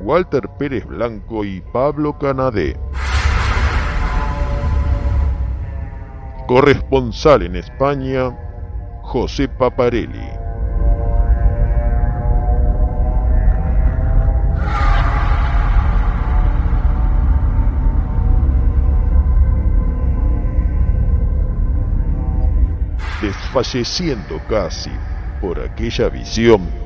Walter Pérez Blanco y Pablo Canadé. Corresponsal en España, José Paparelli. Desfalleciendo casi por aquella visión,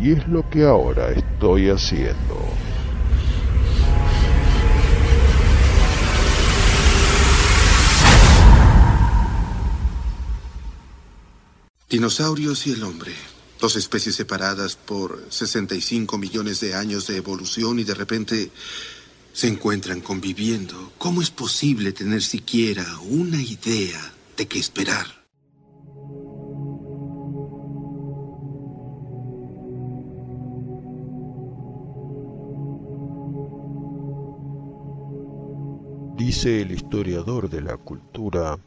Y es lo que ahora estoy haciendo. Dinosaurios y el hombre. Dos especies separadas por 65 millones de años de evolución y de repente se encuentran conviviendo. ¿Cómo es posible tener siquiera una idea de qué esperar? Dice el historiador de la cultura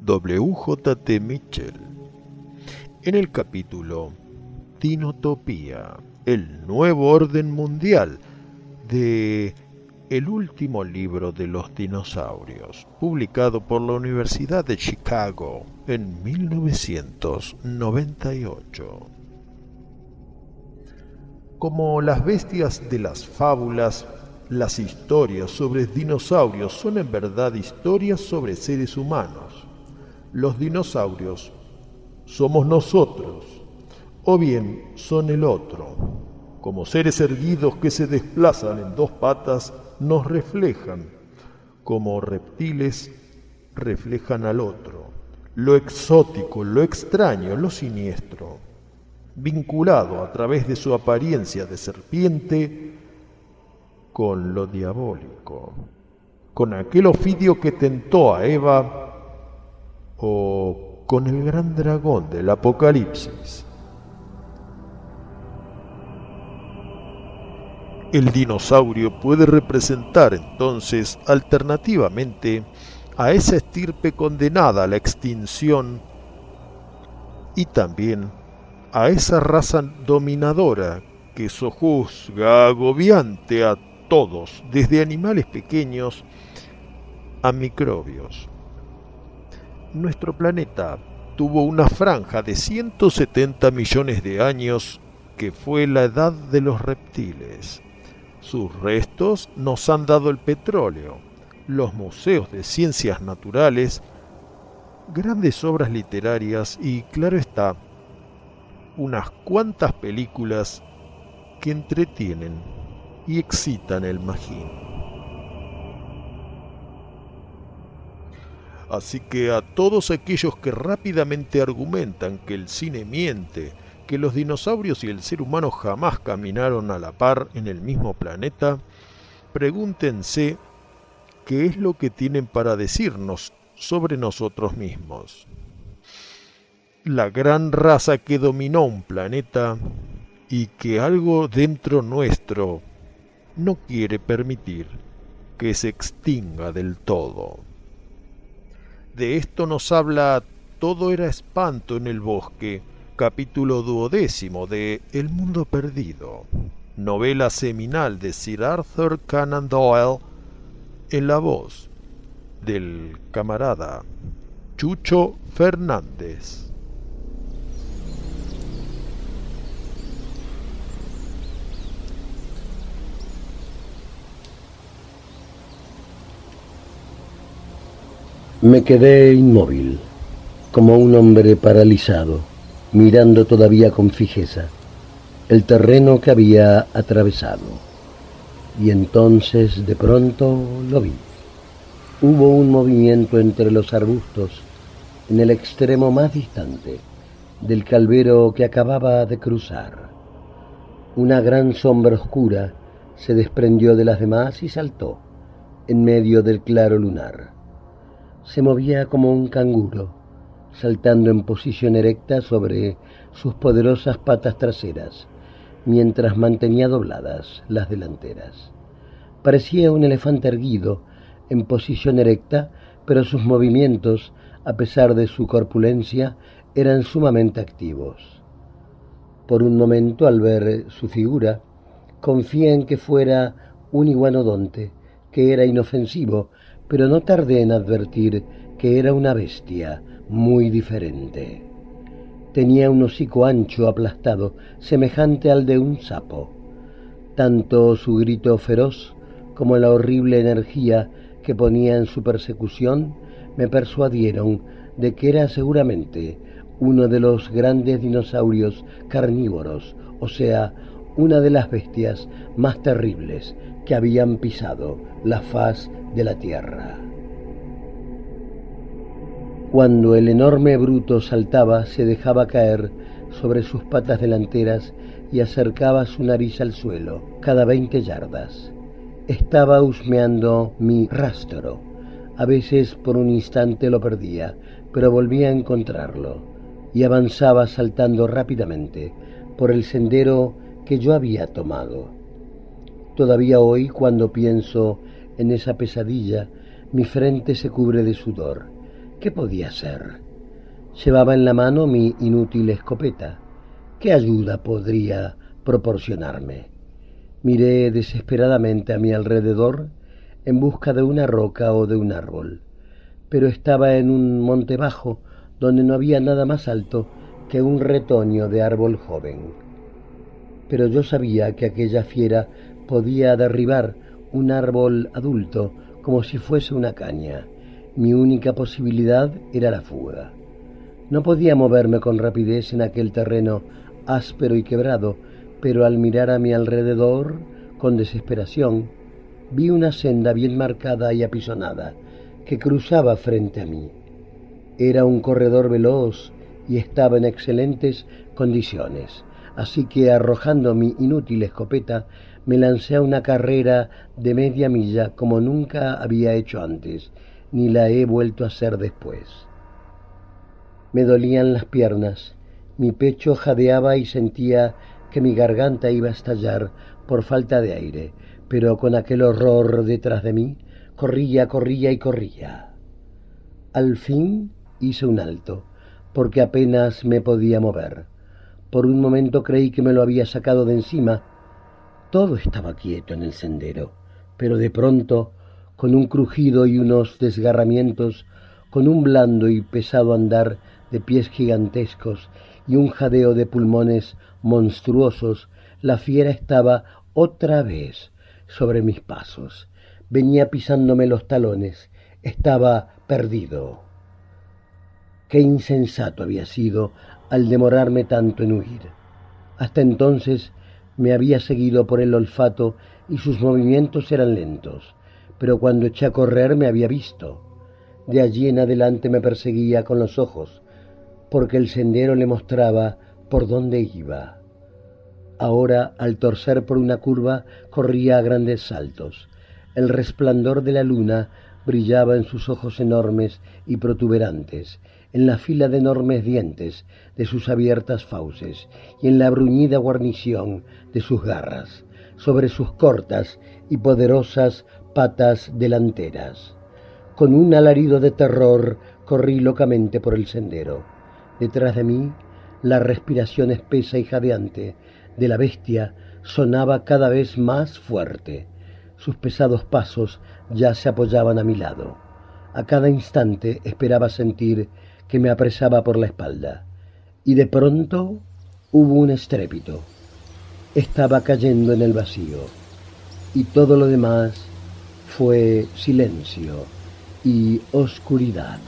W.J.T. Mitchell en el capítulo Dinotopía, el nuevo orden mundial de el último libro de los dinosaurios, publicado por la Universidad de Chicago en 1998. Como las bestias de las fábulas, las historias sobre dinosaurios son en verdad historias sobre seres humanos. Los dinosaurios somos nosotros, o bien son el otro. Como seres erguidos que se desplazan en dos patas, nos reflejan, como reptiles reflejan al otro, lo exótico, lo extraño, lo siniestro, vinculado a través de su apariencia de serpiente con lo diabólico, con aquel ofidio que tentó a Eva o con el gran dragón del Apocalipsis. El dinosaurio puede representar entonces alternativamente a esa estirpe condenada a la extinción y también a esa raza dominadora que sojuzga agobiante a todos, desde animales pequeños a microbios nuestro planeta tuvo una franja de 170 millones de años que fue la edad de los reptiles. Sus restos nos han dado el petróleo, los museos de ciencias naturales, grandes obras literarias y, claro está, unas cuantas películas que entretienen y excitan el magín. Así que a todos aquellos que rápidamente argumentan que el cine miente, que los dinosaurios y el ser humano jamás caminaron a la par en el mismo planeta, pregúntense qué es lo que tienen para decirnos sobre nosotros mismos. La gran raza que dominó un planeta y que algo dentro nuestro no quiere permitir que se extinga del todo. De esto nos habla Todo era espanto en el bosque, capítulo duodécimo de El mundo perdido, novela seminal de Sir Arthur Conan Doyle, en la voz del camarada Chucho Fernández. Me quedé inmóvil, como un hombre paralizado, mirando todavía con fijeza el terreno que había atravesado. Y entonces de pronto lo vi. Hubo un movimiento entre los arbustos en el extremo más distante del calvero que acababa de cruzar. Una gran sombra oscura se desprendió de las demás y saltó en medio del claro lunar se movía como un canguro, saltando en posición erecta sobre sus poderosas patas traseras, mientras mantenía dobladas las delanteras. Parecía un elefante erguido, en posición erecta, pero sus movimientos, a pesar de su corpulencia, eran sumamente activos. Por un momento, al ver su figura, confié en que fuera un iguanodonte, que era inofensivo pero no tardé en advertir que era una bestia muy diferente. Tenía un hocico ancho aplastado, semejante al de un sapo. Tanto su grito feroz como la horrible energía que ponía en su persecución me persuadieron de que era seguramente uno de los grandes dinosaurios carnívoros, o sea, una de las bestias más terribles que habían pisado la faz de la tierra. Cuando el enorme bruto saltaba, se dejaba caer sobre sus patas delanteras y acercaba su nariz al suelo cada veinte yardas. Estaba husmeando mi rastro. A veces por un instante lo perdía, pero volvía a encontrarlo y avanzaba saltando rápidamente por el sendero que yo había tomado. Todavía hoy, cuando pienso en esa pesadilla, mi frente se cubre de sudor. ¿Qué podía ser? Llevaba en la mano mi inútil escopeta. ¿Qué ayuda podría proporcionarme? Miré desesperadamente a mi alrededor en busca de una roca o de un árbol, pero estaba en un monte bajo donde no había nada más alto que un retoño de árbol joven. Pero yo sabía que aquella fiera podía derribar un árbol adulto como si fuese una caña. Mi única posibilidad era la fuga. No podía moverme con rapidez en aquel terreno áspero y quebrado, pero al mirar a mi alrededor, con desesperación, vi una senda bien marcada y apisonada que cruzaba frente a mí. Era un corredor veloz y estaba en excelentes condiciones, así que arrojando mi inútil escopeta, me lancé a una carrera de media milla como nunca había hecho antes, ni la he vuelto a hacer después. Me dolían las piernas, mi pecho jadeaba y sentía que mi garganta iba a estallar por falta de aire, pero con aquel horror detrás de mí, corría, corría y corría. Al fin hice un alto, porque apenas me podía mover. Por un momento creí que me lo había sacado de encima, todo estaba quieto en el sendero, pero de pronto, con un crujido y unos desgarramientos, con un blando y pesado andar de pies gigantescos y un jadeo de pulmones monstruosos, la fiera estaba otra vez sobre mis pasos. Venía pisándome los talones, estaba perdido. Qué insensato había sido al demorarme tanto en huir. Hasta entonces me había seguido por el olfato y sus movimientos eran lentos, pero cuando eché a correr me había visto. De allí en adelante me perseguía con los ojos, porque el sendero le mostraba por dónde iba. Ahora, al torcer por una curva, corría a grandes saltos. El resplandor de la luna brillaba en sus ojos enormes y protuberantes, en la fila de enormes dientes de sus abiertas fauces y en la bruñida guarnición de sus garras, sobre sus cortas y poderosas patas delanteras. Con un alarido de terror corrí locamente por el sendero. Detrás de mí, la respiración espesa y jadeante de la bestia sonaba cada vez más fuerte. Sus pesados pasos ya se apoyaban a mi lado. A cada instante esperaba sentir que me apresaba por la espalda. Y de pronto hubo un estrépito. Estaba cayendo en el vacío. Y todo lo demás fue silencio y oscuridad.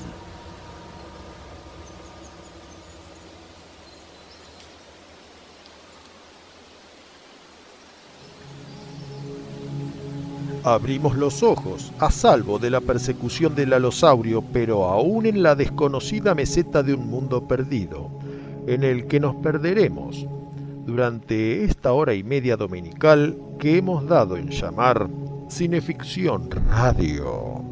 Abrimos los ojos, a salvo de la persecución del alosaurio, pero aún en la desconocida meseta de un mundo perdido, en el que nos perderemos durante esta hora y media dominical que hemos dado en llamar Cineficción Radio.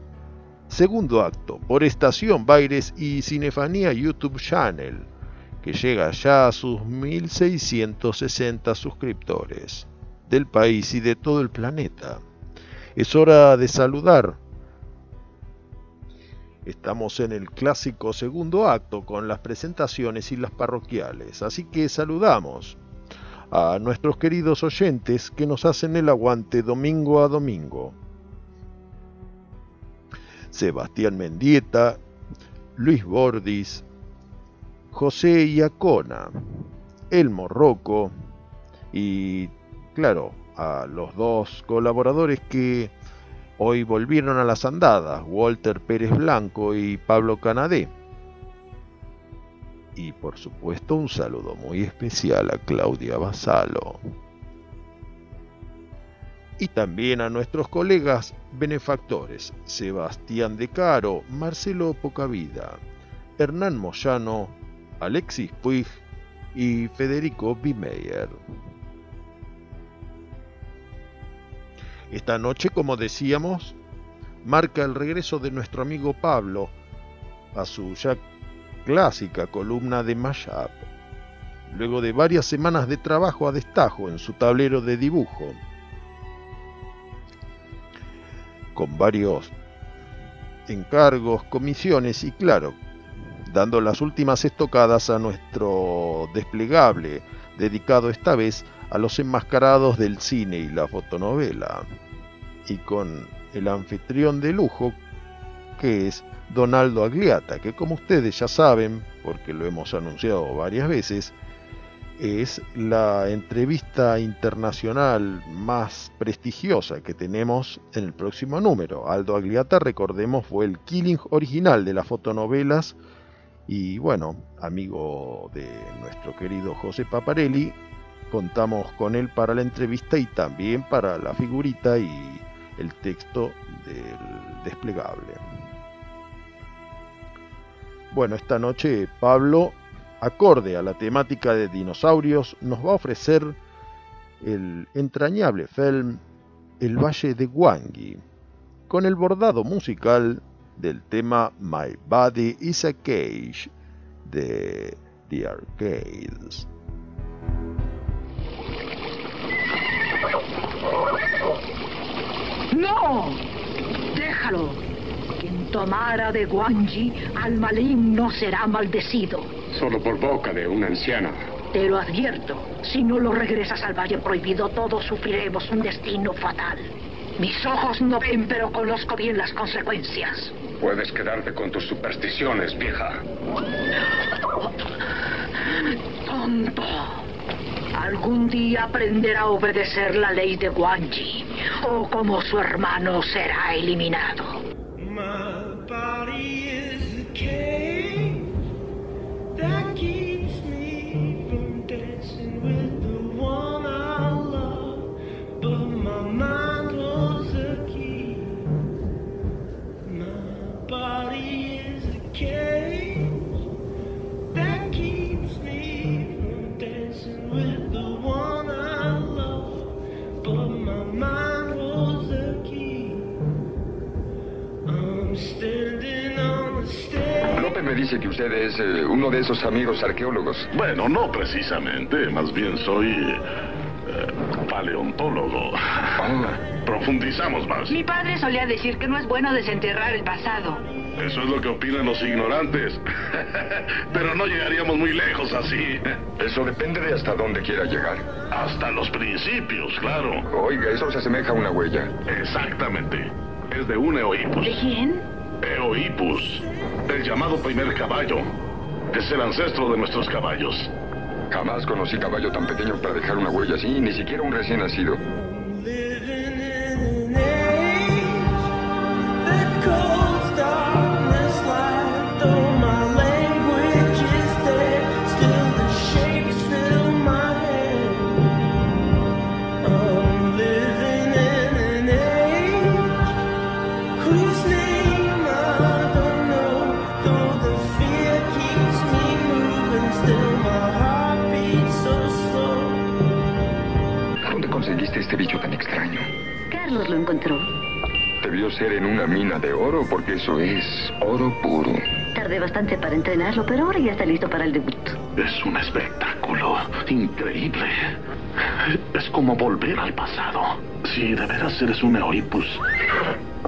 Segundo acto, por Estación Baires y Cinefanía YouTube Channel, que llega ya a sus 1660 suscriptores del país y de todo el planeta. Es hora de saludar. Estamos en el clásico segundo acto con las presentaciones y las parroquiales, así que saludamos a nuestros queridos oyentes que nos hacen el aguante domingo a domingo. Sebastián Mendieta, Luis Bordis, José Iacona, Elmo Rocco y, claro, a los dos colaboradores que Hoy volvieron a las andadas Walter Pérez Blanco y Pablo Canadé. Y por supuesto un saludo muy especial a Claudia Basalo. Y también a nuestros colegas benefactores Sebastián De Caro, Marcelo Pocavida, Hernán Moyano, Alexis Puig y Federico Bimeyer. Esta noche, como decíamos, marca el regreso de nuestro amigo Pablo a su ya clásica columna de Mashup, luego de varias semanas de trabajo a destajo en su tablero de dibujo, con varios encargos, comisiones y claro, dando las últimas estocadas a nuestro desplegable, dedicado esta vez a los enmascarados del cine y la fotonovela, y con el anfitrión de lujo que es Donaldo Agliata, que como ustedes ya saben, porque lo hemos anunciado varias veces, es la entrevista internacional más prestigiosa que tenemos en el próximo número. Aldo Agliata, recordemos, fue el killing original de las fotonovelas y bueno, amigo de nuestro querido José Paparelli, contamos con él para la entrevista y también para la figurita y el texto del desplegable. Bueno, esta noche Pablo, acorde a la temática de dinosaurios, nos va a ofrecer el entrañable film El Valle de Wangi, con el bordado musical del tema My Body is a Cage de The Arcades. ¡No! Déjalo. Quien tomara de Guanji al maligno será maldecido. Solo por boca de una anciana. Te lo advierto. Si no lo regresas al Valle Prohibido, todos sufriremos un destino fatal. Mis ojos no ven, pero conozco bien las consecuencias. Puedes quedarte con tus supersticiones, vieja. Tonto. Algún día aprenderá a obedecer la ley de Guanji, o como su hermano será eliminado. Dice que usted es eh, uno de esos amigos arqueólogos. Bueno, no precisamente, más bien soy eh, paleontólogo. Profundizamos más. Mi padre solía decir que no es bueno desenterrar el pasado. Eso es lo que opinan los ignorantes. Pero no llegaríamos muy lejos así. Eso depende de hasta dónde quiera llegar. Hasta los principios, claro. Oiga, eso se asemeja a una huella. Exactamente. Es de un Eohippus. ¿De quién? Eohippus, el llamado primer caballo. Es el ancestro de nuestros caballos. Jamás conocí caballo tan pequeño para dejar una huella así, ni siquiera un recién nacido. Este bicho tan extraño? Carlos lo encontró. Debió ser en una mina de oro, porque eso es oro puro. Tardé bastante para entrenarlo, pero ahora ya está listo para el debut. Es un espectáculo increíble. Es como volver al pasado. Si de veras eres un Eohippus,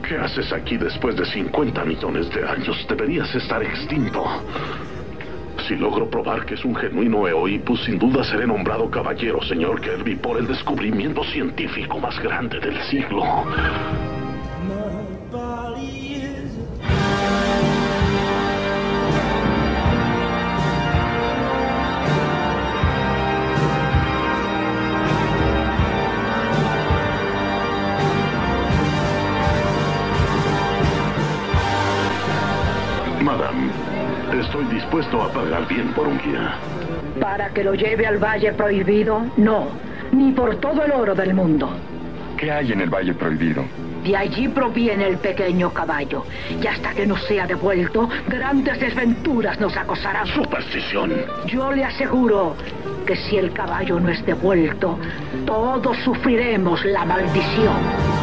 ¿qué haces aquí después de 50 millones de años? Deberías estar extinto. Si logro probar que es un genuino Eohippus, sin duda seré nombrado caballero, señor Kirby, por el descubrimiento científico más grande del siglo. Dispuesto a pagar bien por un guía. ¿Para que lo lleve al Valle Prohibido? No, ni por todo el oro del mundo. ¿Qué hay en el Valle Prohibido? De allí proviene el pequeño caballo. Y hasta que no sea devuelto, grandes desventuras nos acosarán. Superstición. Yo le aseguro que si el caballo no es devuelto, todos sufriremos la maldición.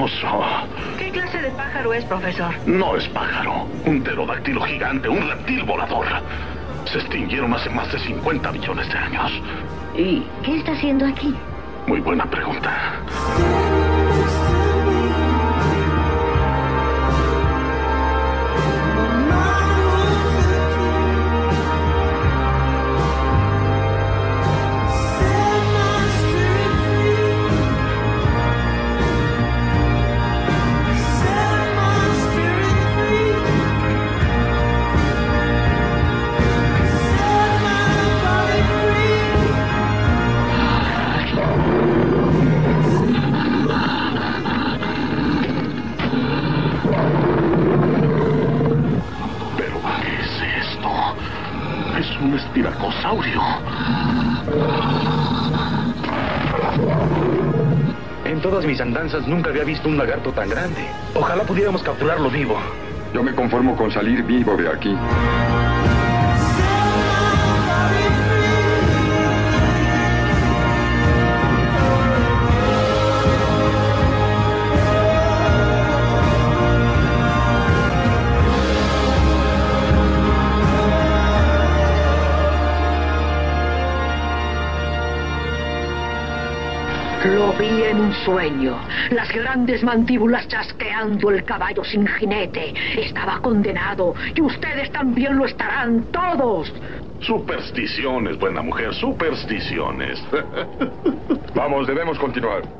Hermoso. ¿Qué clase de pájaro es, profesor? No es pájaro. Un pterodáctilo gigante, un reptil volador. Se extinguieron hace más de 50 millones de años. ¿Y qué está haciendo aquí? Muy buena pregunta. Andanzas nunca había visto un lagarto tan grande. Ojalá pudiéramos capturarlo vivo. Yo me conformo con salir vivo de aquí. Lo vi en un sueño. Las grandes mandíbulas chasqueando el caballo sin jinete. Estaba condenado. Y ustedes también lo estarán todos. Supersticiones, buena mujer, supersticiones. Vamos, debemos continuar.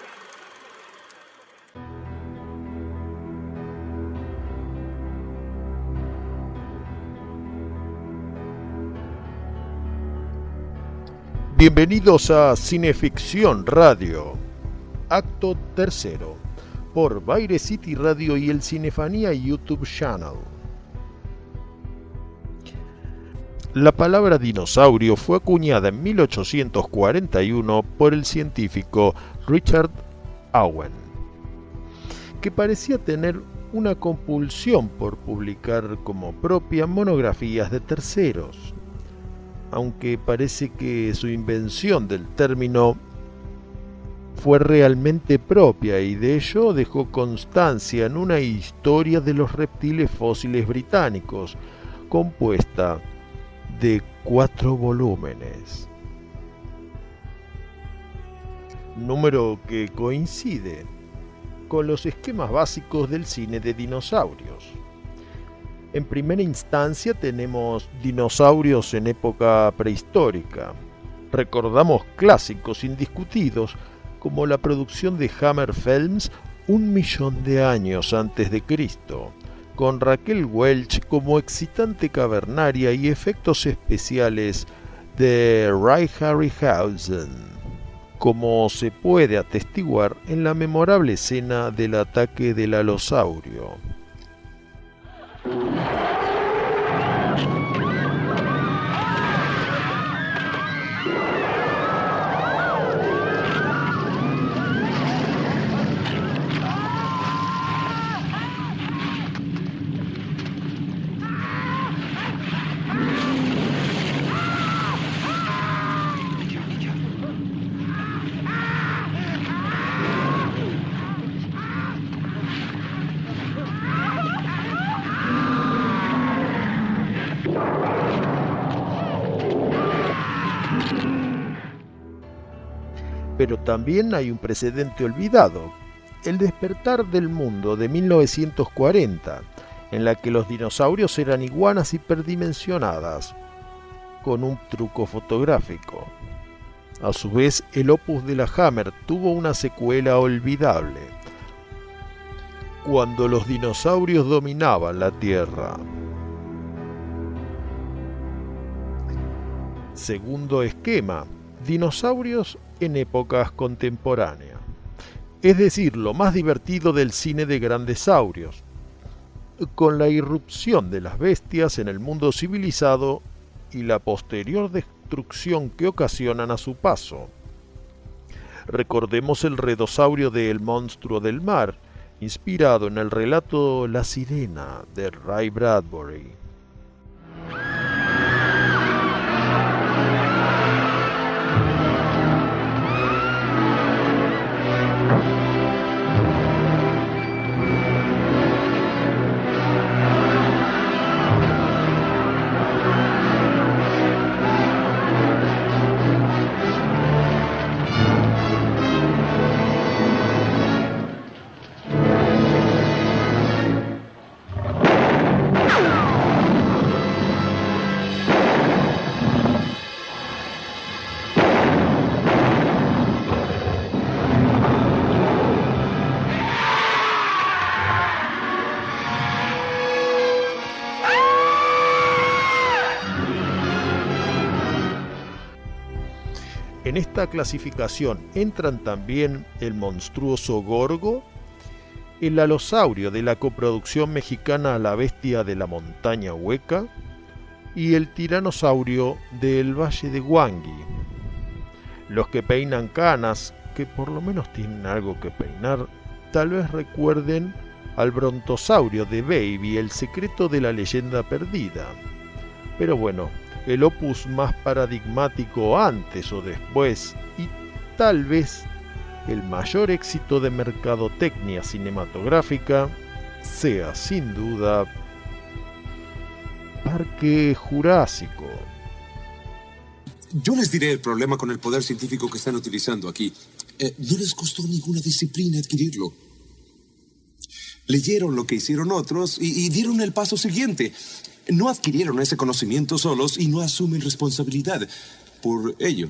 Bienvenidos a Cineficción Radio, acto tercero, por Baire City Radio y el Cinefanía YouTube Channel. La palabra dinosaurio fue acuñada en 1841 por el científico Richard Owen, que parecía tener una compulsión por publicar como propia monografías de terceros, aunque parece que su invención del término fue realmente propia y de ello dejó constancia en una historia de los reptiles fósiles británicos, compuesta de cuatro volúmenes. Número que coincide con los esquemas básicos del cine de dinosaurios. En primera instancia tenemos dinosaurios en época prehistórica. Recordamos clásicos indiscutidos como la producción de Hammer Films un millón de años antes de Cristo, con Raquel Welch como excitante cavernaria y efectos especiales de Ray Harryhausen, como se puede atestiguar en la memorable escena del ataque del alosaurio. También hay un precedente olvidado, el despertar del mundo de 1940, en la que los dinosaurios eran iguanas hiperdimensionadas, con un truco fotográfico. A su vez, el opus de la Hammer tuvo una secuela olvidable, cuando los dinosaurios dominaban la Tierra. Segundo esquema, dinosaurios en épocas contemporáneas. Es decir, lo más divertido del cine de grandes saurios. Con la irrupción de las bestias en el mundo civilizado y la posterior destrucción que ocasionan a su paso. Recordemos el redosaurio de El monstruo del mar, inspirado en el relato La sirena de Ray Bradbury. En esta clasificación entran también el monstruoso Gorgo, el alosaurio de la coproducción mexicana La Bestia de la Montaña Hueca y el tiranosaurio del Valle de Huangui. Los que peinan canas, que por lo menos tienen algo que peinar, tal vez recuerden al brontosaurio de Baby, el secreto de la leyenda perdida. Pero bueno, el opus más paradigmático antes o después y tal vez el mayor éxito de mercadotecnia cinematográfica sea sin duda Parque Jurásico. Yo les diré el problema con el poder científico que están utilizando aquí. Eh, no les costó ninguna disciplina adquirirlo. Leyeron lo que hicieron otros y, y dieron el paso siguiente. No adquirieron ese conocimiento solos y no asumen responsabilidad por ello.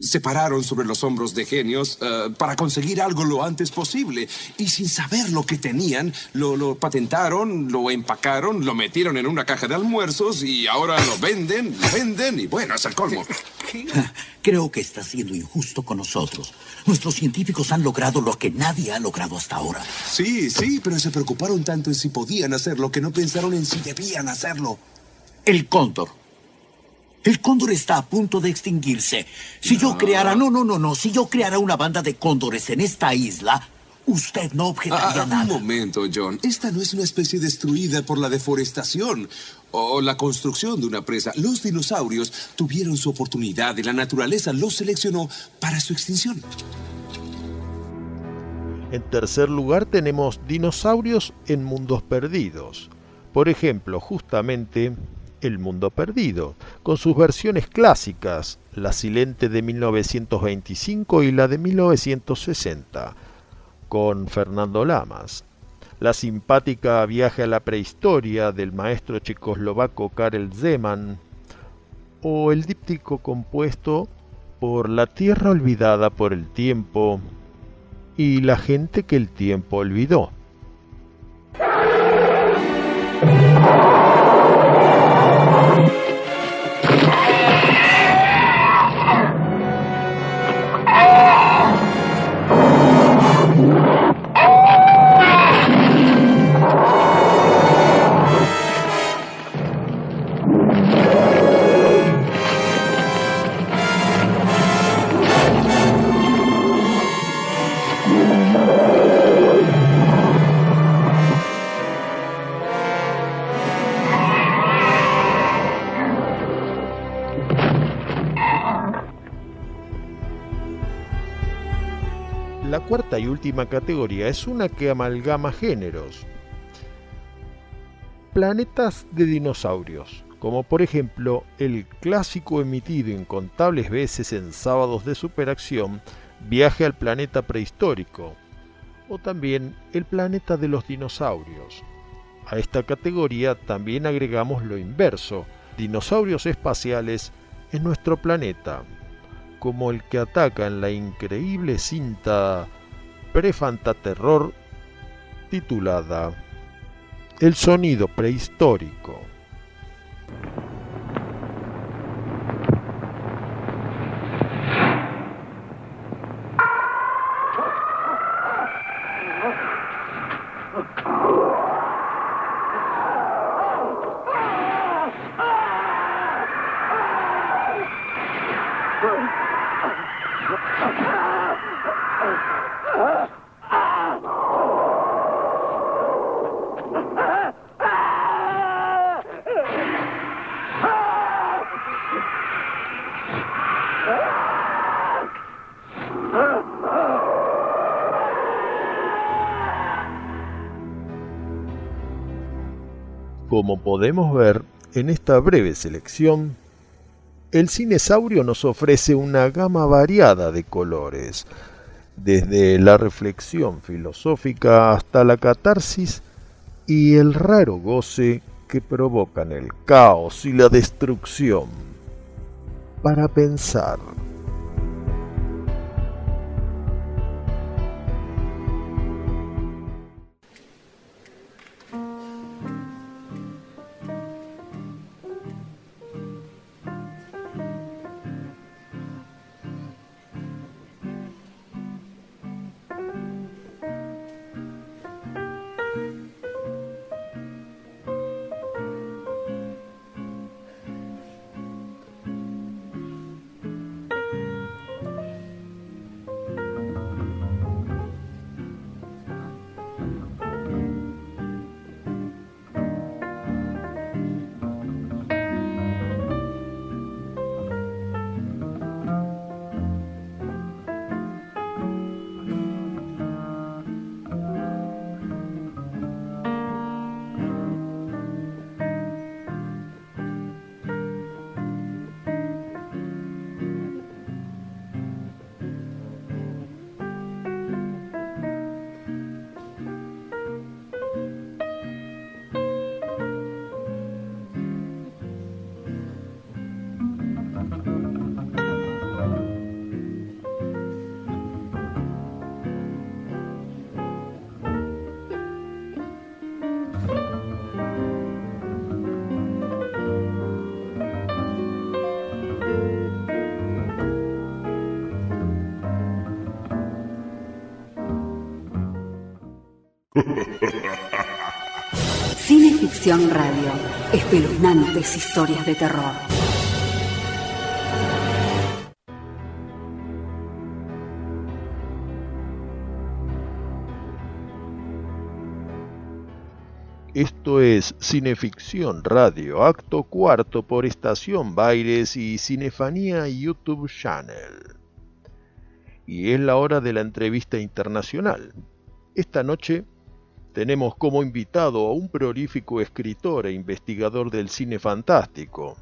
Se pararon sobre los hombros de genios eh, para conseguir algo lo antes posible y sin saber lo que tenían, lo, lo patentaron, lo empacaron, lo metieron en una caja de almuerzos y ahora lo venden, lo venden y bueno, es el colmo. Creo que está siendo injusto con nosotros. Nuestros científicos han logrado lo que nadie ha logrado hasta ahora. Sí, sí, pero se preocuparon tanto en si podían hacerlo que no pensaron en si debían hacerlo. El cóndor. El cóndor está a punto de extinguirse. Si yo creara, no, no, no, no, si yo creara una banda de cóndores en esta isla, usted no objetaría Ah, nada. un momento, John. Esta no es una especie destruida por la deforestación o la construcción de una presa. Los dinosaurios tuvieron su oportunidad y la naturaleza los seleccionó para su extinción. En tercer lugar tenemos dinosaurios en mundos perdidos. Por ejemplo, justamente El Mundo Perdido, con sus versiones clásicas, la silente de 1925 y la de 1960, con Fernando Lamas. La simpática Viaje a la prehistoria del maestro checoslovaco Karel Zeman, o el díptico compuesto por La tierra olvidada por el tiempo y la gente que el tiempo olvidó. Y última categoría es una que amalgama géneros. Planetas de dinosaurios, como por ejemplo el clásico emitido incontables veces en sábados de superacción, Viaje al planeta prehistórico, o también El planeta de los dinosaurios. A esta categoría también agregamos lo inverso, dinosaurios espaciales en nuestro planeta, como el que ataca en la increíble cinta Prefantaterror titulada El sonido prehistórico. Como podemos ver en esta breve selección, el cinesaurio nos ofrece una gama variada de colores, desde la reflexión filosófica hasta la catarsis y el raro goce que provocan el caos y la destrucción. Para pensar. Cineficción Radio. Espeluznantes historias de terror. Esto es Cineficción Radio, acto cuarto por Estación Baires y Cinefanía YouTube Channel. Y es la hora de la entrevista internacional. Esta noche tenemos como invitado a un prolífico escritor e investigador del cine fantástico,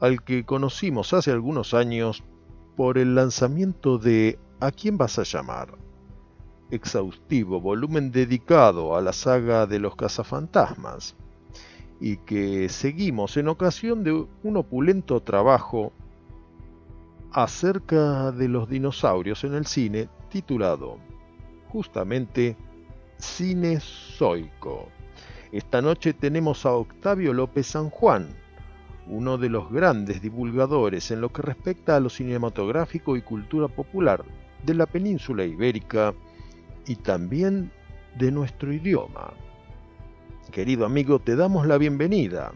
al que conocimos hace algunos años por el lanzamiento de ¿A quién vas a llamar? exhaustivo volumen dedicado a la saga de los cazafantasmas, y que seguimos en ocasión de un opulento trabajo acerca de los dinosaurios en el cine titulado justamente Cine Zoico. Esta noche tenemos a Octavio López San Juan, uno de los grandes divulgadores en lo que respecta a lo cinematográfico y cultura popular de la península ibérica y también de nuestro idioma. Querido amigo, te damos la bienvenida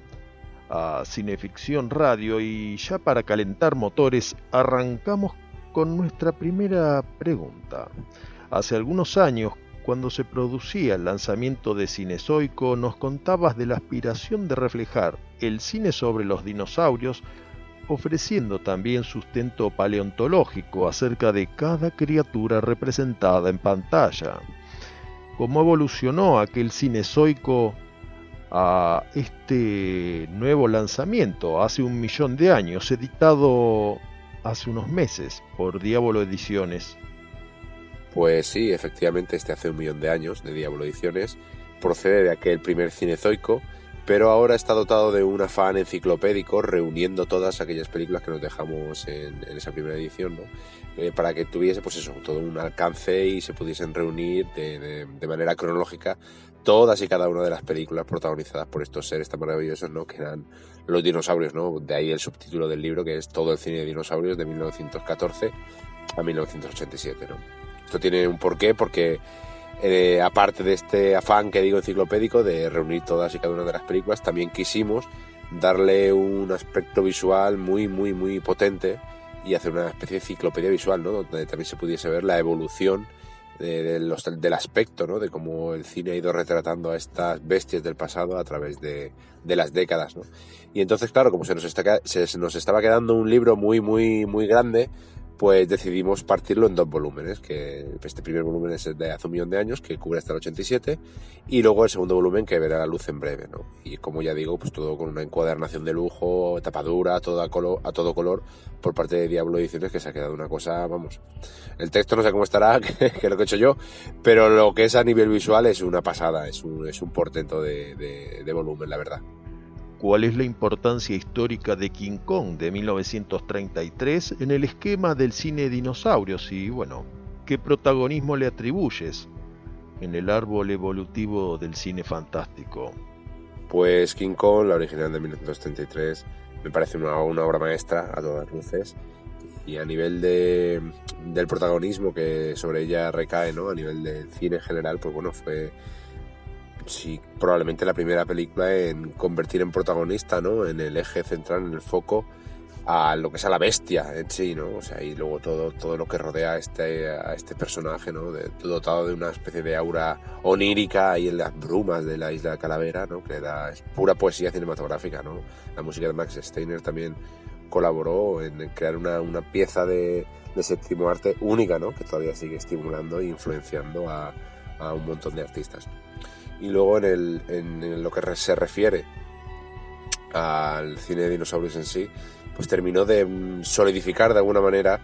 a Cineficción Radio y ya para calentar motores arrancamos con nuestra primera pregunta. Hace algunos años, cuando se producía el lanzamiento de Cinezoico, nos contabas de la aspiración de reflejar el cine sobre los dinosaurios, ofreciendo también sustento paleontológico acerca de cada criatura representada en pantalla. ¿Cómo evolucionó aquel cinezoico a este nuevo lanzamiento hace un millón de años, editado hace unos meses por Diablo Ediciones. Pues sí, efectivamente, este hace un millón de años de Diablo Ediciones procede de aquel primer cinezoico, pero ahora está dotado de un afán enciclopédico reuniendo todas aquellas películas que nos dejamos en, en esa primera edición, ¿no? Eh, para que tuviese pues eso, todo un alcance y se pudiesen reunir de, de, de, manera cronológica todas y cada una de las películas protagonizadas por estos seres tan maravillosos, ¿no? Que eran los dinosaurios, ¿no? De ahí el subtítulo del libro que es Todo el cine de dinosaurios de 1914 a 1987, ¿no? Esto tiene un porqué porque eh, aparte de este afán que digo enciclopédico de reunir todas y cada una de las películas, también quisimos darle un aspecto visual muy, muy, muy potente y hacer una especie de enciclopedia visual, ¿no? Donde también se pudiese ver la evolución de, de los, del aspecto, ¿no? De cómo el cine ha ido retratando a estas bestias del pasado a través de, de las décadas, ¿no? Y entonces, claro, como se nos, está, se nos estaba quedando un libro muy, muy, muy grande, pues decidimos partirlo en dos volúmenes, que este primer volumen es de hace un millón de años, que cubre hasta el 87, y luego el segundo volumen que verá la luz en breve. Y como ya digo, pues todo con una encuadernación de lujo, tapadura, todo a, color, todo color, por parte de Diablo Ediciones, que se ha quedado una cosa, vamos. El texto no sé cómo estará, que, es lo que he hecho yo, pero lo que es a nivel visual es una pasada, es un, es un portento de volumen, la verdad cuál es la importancia histórica de King Kong de 1933 en el esquema del cine de dinosaurios y, bueno, qué protagonismo le atribuyes en el árbol evolutivo del cine fantástico. Pues King Kong, la original de 1933, me parece una, obra maestra a todas luces y a nivel de, del protagonismo que sobre ella recae, ¿no? A nivel del cine en general, pues bueno, fue sí, probablemente la primera película en convertir en protagonista, ¿no? En el eje central, en el foco, a lo que es a la bestia en sí, ¿no? O sea, y luego todo, todo lo que rodea a este, este personaje, ¿no? Dotado de una especie de aura onírica ahí en las brumas de la isla de Calavera, ¿no? Que da, es pura poesía cinematográfica, ¿no? La música de Max Steiner también colaboró en crear una, una pieza de, de séptimo arte única, ¿no? Que todavía sigue estimulando e influenciando a, a un montón de artistas y luego en, el, en, lo que se refiere al cine de dinosaurios en sí, pues terminó de solidificar de alguna manera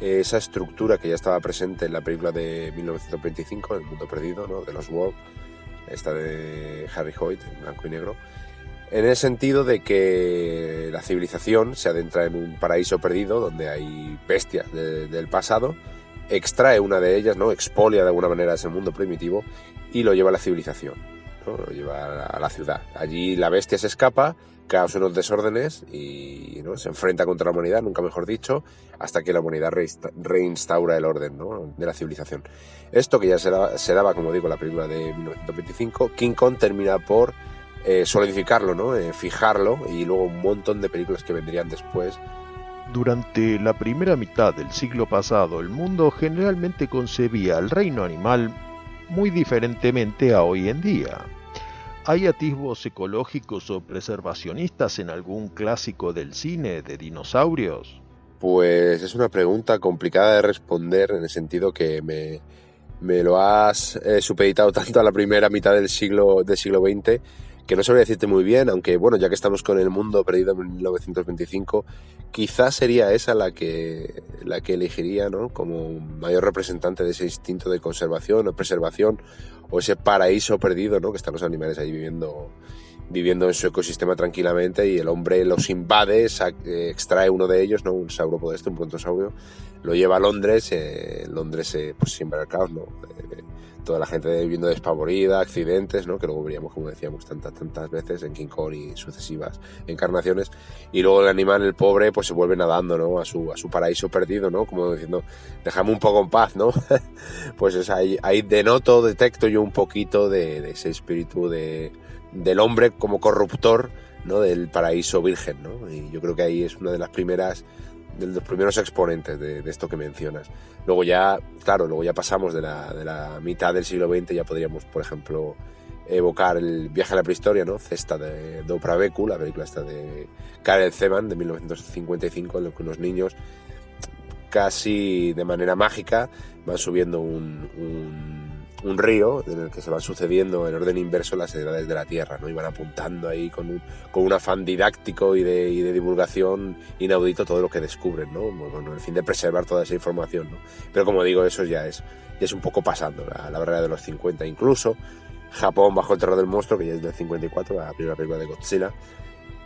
esa estructura que ya estaba presente en la película de 1925, El mundo perdido, ¿no? de los Wolf, esta de Harry Hoyt, en blanco y negro, en el sentido de que la civilización se adentra en un paraíso perdido donde hay bestias de, del pasado, extrae una de ellas, ¿no? expolia de alguna manera ese mundo primitivo y lo lleva a la civilización, ¿no? lo lleva a la ciudad. Allí la bestia se escapa, causa unos desórdenes y ¿no? se enfrenta contra la humanidad, nunca mejor dicho, hasta que la humanidad reinstaura el orden ¿no? de la civilización. Esto que ya se daba, se daba, como digo, en la película de 1925, King Kong termina por eh, solidificarlo, ¿no? Eh, fijarlo y luego un montón de películas que vendrían después durante la primera mitad del siglo pasado, el mundo generalmente concebía el reino animal muy diferentemente a hoy en día. ¿Hay atisbos ecológicos o preservacionistas en algún clásico del cine de dinosaurios? Pues es una pregunta complicada de responder en el sentido que me, me lo has eh, supeditado tanto a la primera mitad del siglo, del siglo XX que no sabría decirte muy bien, aunque bueno, ya que estamos con el mundo perdido en 1925, quizás sería esa la que, la que elegiría ¿no? como mayor representante de ese instinto de conservación o preservación o ese paraíso perdido ¿no? que están los animales ahí viviendo, viviendo en su ecosistema tranquilamente y el hombre los invade, eh, extrae uno de ellos, ¿no? un sauropodo este, un brontosaurio, lo lleva a Londres, eh, Londres eh, pues el caos, ¿no? Eh, toda la gente viviendo despavorida, accidentes, ¿no? que luego veríamos, como decíamos, tantas, tantas veces en King Kong y sucesivas encarnaciones, y luego el animal, el pobre, pues se vuelve nadando ¿no? a, su, a su paraíso perdido, ¿no? como diciendo, déjame un poco en paz, ¿no? pues es ahí, ahí denoto, detecto yo un poquito de, de ese espíritu de, del hombre como corruptor, ¿no? del paraíso virgen, ¿no? y yo creo que ahí es una de las primeras de los primeros exponentes de, de, esto que mencionas. Luego ya, claro, luego ya pasamos de la, de la mitad del siglo XX, ya podríamos, por ejemplo, evocar el viaje a la prehistoria, ¿no? Cesta de, Beku, la película esta de Karel Zeman de 1955, en la que unos niños casi de manera mágica van subiendo un, un, un río en el que se van sucediendo en orden inverso las edades de la Tierra, ¿no? Y van apuntando ahí con un, con un afán didáctico y de, y de divulgación inaudito todo lo que descubren, ¿no? Con el fin de preservar toda esa información, ¿no? Pero como digo, eso ya es, ya es un poco pasando, la, la barrera de los 50 incluso. Japón bajo el terror del monstruo, que ya es del 54, la primera película de Godzilla,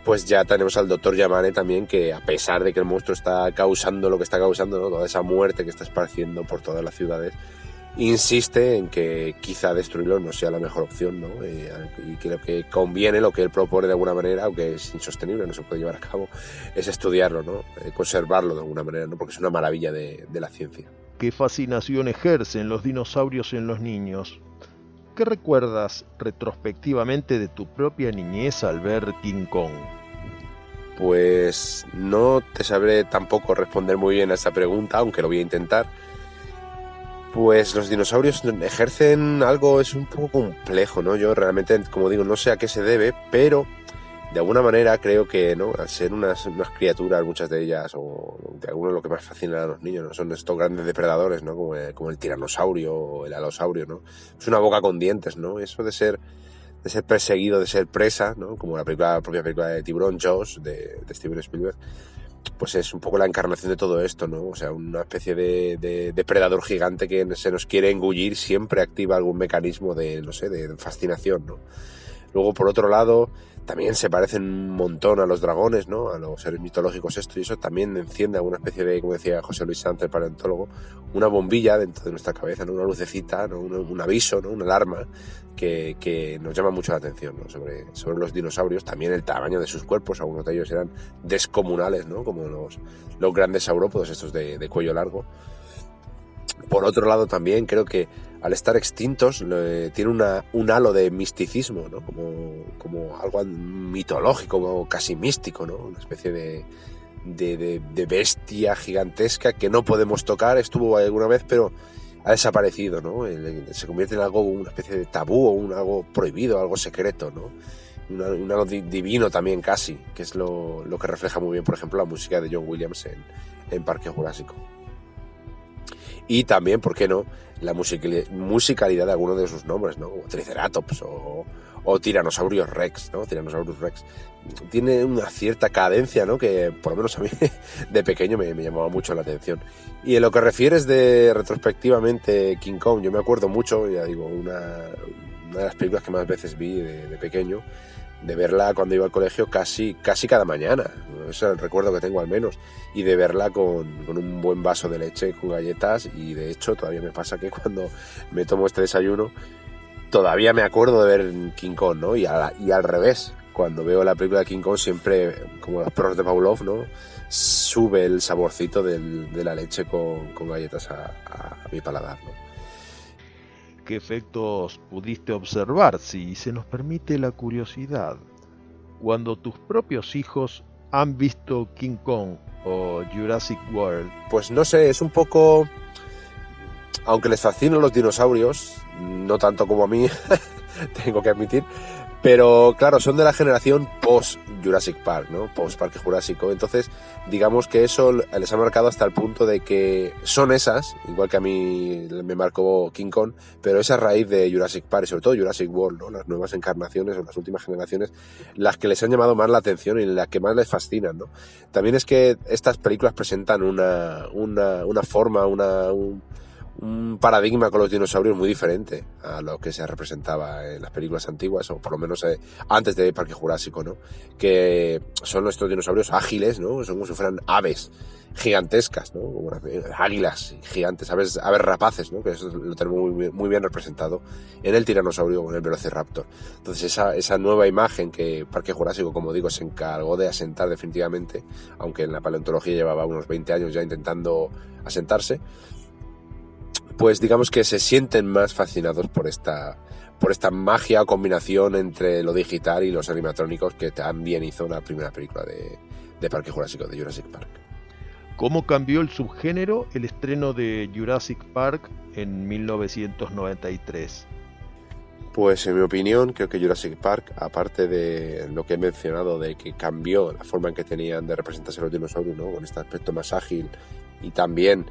pues ya tenemos al doctor Yamane también, que a pesar de que el monstruo está causando lo que está causando, ¿no? toda esa muerte que está esparciendo por todas las ciudades, insiste en que quizá destruirlo no sea la mejor opción, ¿no? Eh, y lo que conviene, lo que él propone de alguna manera, aunque es insostenible, no se puede llevar a cabo, es estudiarlo, ¿no? Eh, conservarlo de alguna manera, ¿no? Porque es una maravilla de, de la ciencia. ¿Qué fascinación ejercen los dinosaurios en los niños? ¿Qué recuerdas retrospectivamente de tu propia niñez al ver King Kong? Pues no te sabré tampoco responder muy bien a esa pregunta, aunque lo voy a intentar. Pues los dinosaurios ejercen algo, es un poco complejo, ¿no? Yo realmente, como digo, no sé a qué se debe, pero de alguna manera creo que, ¿no? Al ser unas, unas criaturas, muchas de ellas, o de algunos lo que más fascina a los niños, ¿no? Son estos grandes depredadores, ¿no? Como el, como el tiranosaurio o el alosaurio, ¿no? Es una boca con dientes, ¿no? Eso de ser, de ser perseguido, de ser presa, ¿no? Como la, película, la propia película de Tiburón Jaws, de, de Steven Spielberg, pues es un poco la encarnación de todo esto, ¿no? O sea, una especie de, de, depredador gigante que se nos quiere engullir, siempre activa algún mecanismo de, no sé, de fascinación, ¿no? Luego, por otro lado, también se parecen un montón a los dragones, ¿no? A los seres mitológicos esto y eso también enciende alguna especie de, como decía José Luis Sánchez, el paleontólogo, una bombilla dentro de nuestra cabeza, ¿no? Una lucecita, ¿no? un, un aviso, ¿no? Una alarma que, nos llama mucho la atención, ¿no? Sobre, sobre los dinosaurios, también el tamaño de sus cuerpos, algunos de ellos eran descomunales, ¿no? Como los, los grandes saurópodos, estos de, de cuello largo. Por otro lado, también creo que al estar extintos eh, tiene una, un halo de misticismo, ¿no? como, como algo mitológico, como casi místico, ¿no? una especie de, de, de, bestia gigantesca que no podemos tocar, estuvo alguna vez, pero ha desaparecido, ¿no? se convierte en algo, una especie de tabú o un, algo prohibido, algo secreto, ¿no? Un, algo divino también casi, que es lo, lo, que refleja muy bien, por ejemplo, la música de John Williams en Parque Jurásico y también, ¿por qué no?, la musicalidad de algunos de sus nombres, ¿no? Como Triceratops o, o Tyrannosaurus Rex, ¿no? Rex. Tiene una cierta cadencia, ¿no? Que por lo menos a mí de pequeño me, llamaba mucho la atención. Y en lo que refieres de retrospectivamente King Kong, yo me acuerdo mucho, ya digo, una, de las películas que más veces vi de pequeño, de verla cuando iba al colegio casi, casi cada mañana. Ese es el recuerdo que tengo al menos. Y de verla con, con, un buen vaso de leche con galletas. Y de hecho todavía me pasa que cuando me tomo este desayuno, todavía me acuerdo de ver King Kong, ¿no? Y, a, y al revés. Cuando veo la película de King Kong siempre, como los perros de Pavlov, ¿no? Sube el saborcito del, de la leche con, con galletas a, a mi paladar, ¿no? Qué efectos pudiste observar, si se nos permite la curiosidad, cuando tus propios hijos han visto King Kong o Jurassic World. Pues no sé, es un poco... Aunque les fascinan los dinosaurios, no tanto como a mí, tengo que admitir, pero claro, son de la generación post Jurassic Park, ¿no? Post Parque Jurásico. Entonces, digamos que eso les ha marcado hasta el punto de que son esas, igual que a mí me marcó King Kong, pero esa raíz de Jurassic Park y sobre todo Jurassic World, ¿no? Las nuevas encarnaciones o las últimas generaciones, las que les han llamado más la atención y las que más les fascinan, ¿no? También es que estas películas presentan una, una, una forma, una, un, un paradigma con los dinosaurios muy diferente a lo que se representaba en las películas antiguas, o por lo menos eh, antes de Parque Jurásico, ¿no? Que son nuestros dinosaurios ágiles, ¿no? Son como si fueran aves gigantescas, ¿no? Águilas gigantes, aves, aves rapaces, ¿no? Que eso lo tenemos muy, muy bien representado en el tiranosaurio o en el velociraptor. Entonces esa, esa nueva imagen que Parque Jurásico, como digo, se encargó de asentar definitivamente, aunque en la paleontología llevaba unos 20 años ya intentando asentarse, pues digamos que se sienten más fascinados por esta, por esta magia o combinación entre lo digital y los animatrónicos que también hizo la primera película de, de Parque Jurásico, de Jurassic Park. ¿Cómo cambió el subgénero el estreno de Jurassic Park en 1993? Pues en mi opinión creo que Jurassic Park, aparte de lo que he mencionado de que cambió la forma en que tenían de representarse los dinosaurios, ¿no? con este aspecto más ágil y también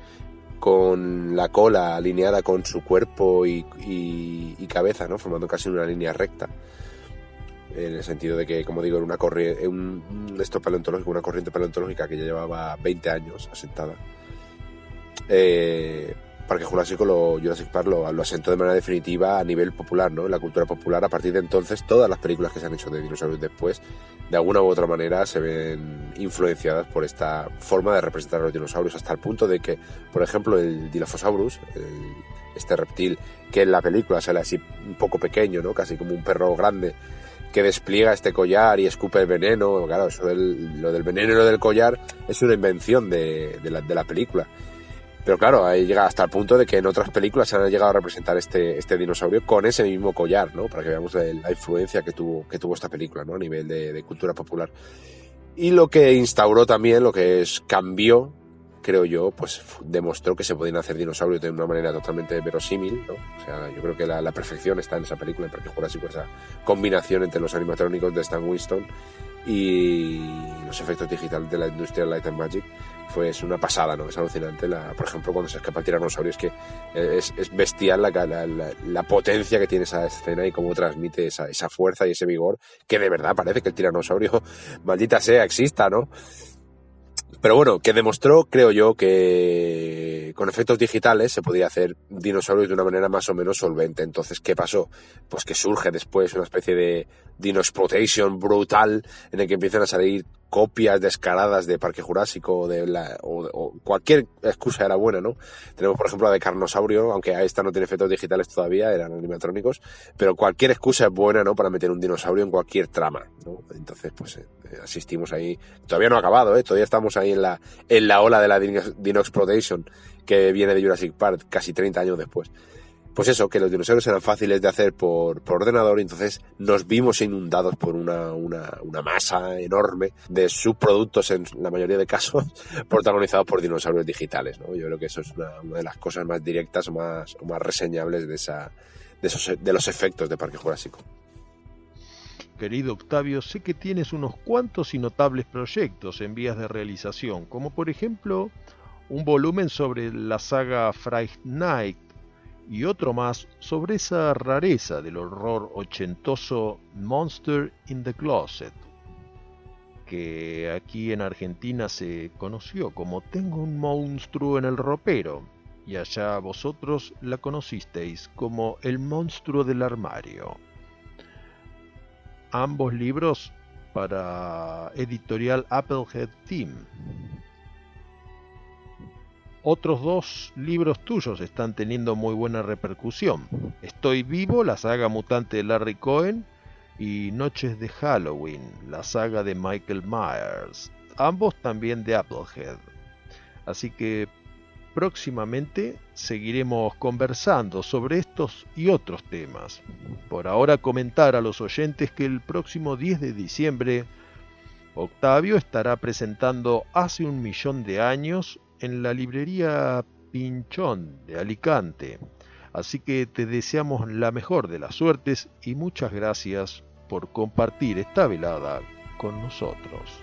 con la cola alineada con su cuerpo y, cabeza, ¿no? Formando casi una línea recta. En el sentido de que, como digo, era una corriente, un esto paleontológico, una corriente paleontológica que ya llevaba 20 años asentada. Eh, Parque Jurásico, lo, Jurassic Park lo, asentó de manera definitiva a nivel popular, ¿no? En la cultura popular. A partir de entonces, todas las películas que se han hecho de dinosaurios después, de alguna u otra manera, se ven influenciadas por esta forma de representar a los dinosaurios, hasta el punto de que, por ejemplo, el Dilophosaurus, el- este reptil que en la película sale así un poco pequeño, ¿no? Casi como un perro grande, que despliega este collar y escupe el veneno. Claro, eso del, lo del veneno y lo del collar es una invención de la, de la película. Pero claro, ahí llega hasta el punto de que en otras películas se han llegado a representar este, este dinosaurio con ese mismo collar, ¿no? Para que veamos la, la influencia que tuvo, que tuvo esta película, ¿no? A nivel de, de cultura popular. Y lo que instauró también, lo que es, cambió, creo yo, pues demostró que se podían hacer dinosaurios de una manera totalmente verosímil, ¿no? O sea, yo creo que la, la perfección está en esa película, en Parque Jurásico, esa combinación entre los animatrónicos de Stan Winston y los efectos digitales de la Industrial Light and Magic fue es una pasada, ¿no? Es alucinante. La, por ejemplo, cuando se escapa el tiranosaurio, es que es, es bestial la, la, potencia que tiene esa escena y cómo transmite esa fuerza y ese vigor, que de verdad parece que el tiranosaurio, maldita sea, exista, ¿no? Pero bueno, que demostró, creo yo, que con efectos digitales se podía hacer dinosaurios de una manera más o menos solvente. Entonces, ¿qué pasó? Pues que surge después una especie de dinoexploitation brutal en el que empiezan a salir copias descaradas de Parque Jurásico o, o cualquier excusa era buena, ¿no? Tenemos, por ejemplo, la de Carnosaurio, aunque a esta no tiene efectos digitales todavía, eran animatrónicos, pero cualquier excusa es buena, ¿no? Para meter un dinosaurio en cualquier trama, ¿no? Entonces, pues eh, asistimos ahí. Todavía no ha acabado, ¿eh? Todavía estamos ahí en la, en la ola de la Dino Exploitation que viene de Jurassic Park casi 30 años después. Pues eso, que los dinosaurios eran fáciles de hacer por, por ordenador y entonces nos vimos inundados por una, una, masa enorme de subproductos en la mayoría de casos protagonizados por dinosaurios digitales. ¿no? Yo creo que eso es una, de las cosas más directas o más, más reseñables de, esa, de, esos, de los efectos de Parque Jurásico. Querido Octavio, sé que tienes unos cuantos y notables proyectos en vías de realización, como por ejemplo un volumen sobre la saga Fright Night y otro más sobre esa rareza del horror ochentoso Monster in the Closet, que aquí en Argentina se conoció como Tengo un monstruo en el ropero, y allá vosotros la conocisteis como El monstruo del armario. Ambos libros para editorial Applehead Team. Otros dos libros tuyos están teniendo muy buena repercusión. Estoy vivo, la saga mutante de Larry Cohen, y Noches de Halloween, la saga de Michael Myers. Ambos también de Applehead. Así que próximamente seguiremos conversando sobre estos y otros temas. Por ahora comentar a los oyentes que el próximo 10 de diciembre Octavio estará presentando Hace un millón de años en la librería Pinchón de Alicante. Así que te deseamos la mejor de las suertes y muchas gracias por compartir esta velada con nosotros.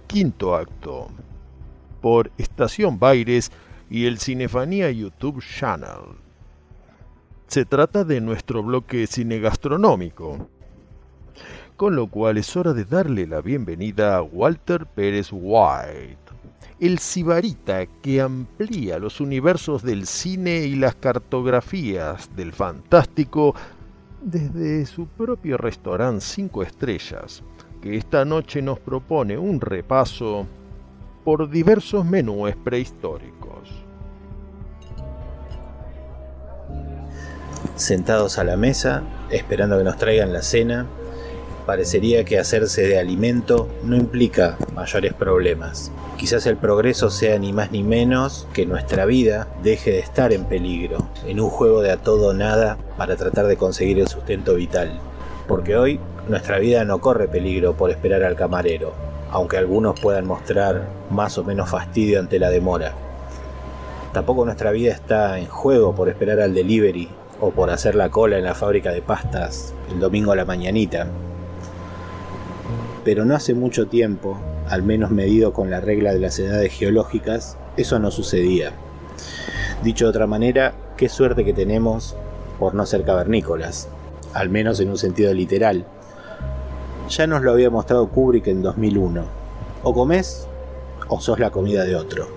quinto acto, por Estación Baires y el Cinefanía YouTube Channel. Se trata de nuestro bloque cinegastronómico, con lo cual es hora de darle la bienvenida a Walter Pérez White, el sibarita que amplía los universos del cine y las cartografías del fantástico desde su propio restaurante 5 estrellas, que esta noche nos propone un repaso por diversos menúes prehistóricos. Sentados a la mesa, esperando que nos traigan la cena, parecería que hacerse de alimento no implica mayores problemas. Quizás el progreso sea ni más ni menos que nuestra vida deje de estar en peligro, en un juego de a todo o nada para tratar de conseguir el sustento vital. Porque hoy nuestra vida no corre peligro por esperar al camarero, aunque algunos puedan mostrar más o menos fastidio ante la demora. Tampoco nuestra vida está en juego por esperar al delivery o por hacer la cola en la fábrica de pastas el domingo a la mañanita. Pero no hace mucho tiempo, al menos medido con la regla de las edades geológicas, eso no sucedía. Dicho de otra manera, qué suerte que tenemos por no ser cavernícolas, al menos en un sentido literal. Ya nos lo había mostrado Kubrick en 2001. O comés o sos la comida de otro.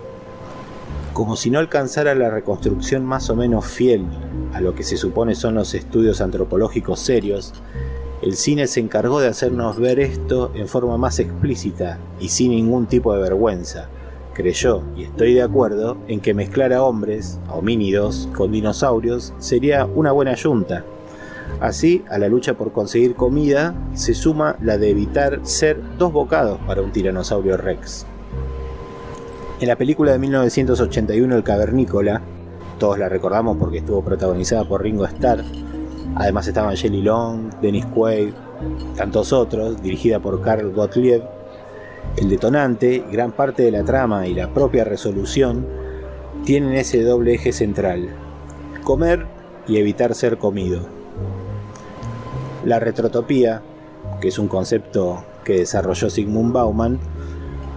Como si no alcanzara la reconstrucción más o menos fiel a lo que se supone son los estudios antropológicos serios, el cine se encargó de hacernos ver esto en forma más explícita y sin ningún tipo de vergüenza. Creyó, y estoy de acuerdo, en que mezclar a hombres, a homínidos, con dinosaurios sería una buena yunta. Así, a la lucha por conseguir comida se suma la de evitar ser dos bocados para un tiranosaurio rex. En la película de 1981 El Cavernícola, todos la recordamos porque estuvo protagonizada por Ringo Starr, además estaban Jelly Long, Dennis Quaid, tantos otros, dirigida por Carl Gottlieb, el detonante, gran parte de la trama y la propia resolución tienen ese doble eje central, comer y evitar ser comido. La retrotopía, que es un concepto que desarrolló Sigmund Bauman,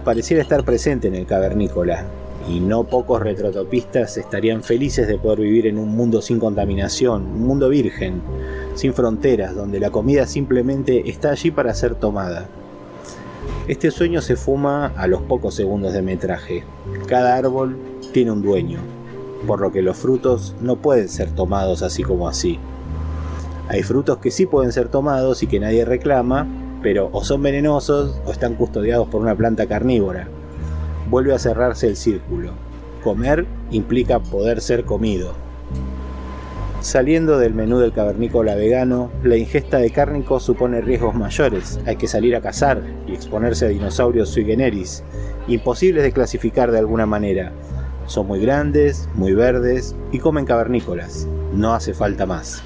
pareciera estar presente en el cavernícola, y no pocos retrotopistas estarían felices de poder vivir en un mundo sin contaminación, un mundo virgen, sin fronteras, donde la comida simplemente está allí para ser tomada. Este sueño se fuma a los pocos segundos de metraje. Cada árbol tiene un dueño, por lo que los frutos no pueden ser tomados así como así. Hay frutos que sí pueden ser tomados y que nadie reclama, pero o son venenosos o están custodiados por una planta carnívora. Vuelve a cerrarse el círculo. Comer implica poder ser comido. Saliendo del menú del cavernícola vegano, la ingesta de cárnicos supone riesgos mayores. Hay que salir a cazar y exponerse a dinosaurios sui generis, imposibles de clasificar de alguna manera. Son muy grandes, muy verdes y comen cavernícolas. No hace falta más.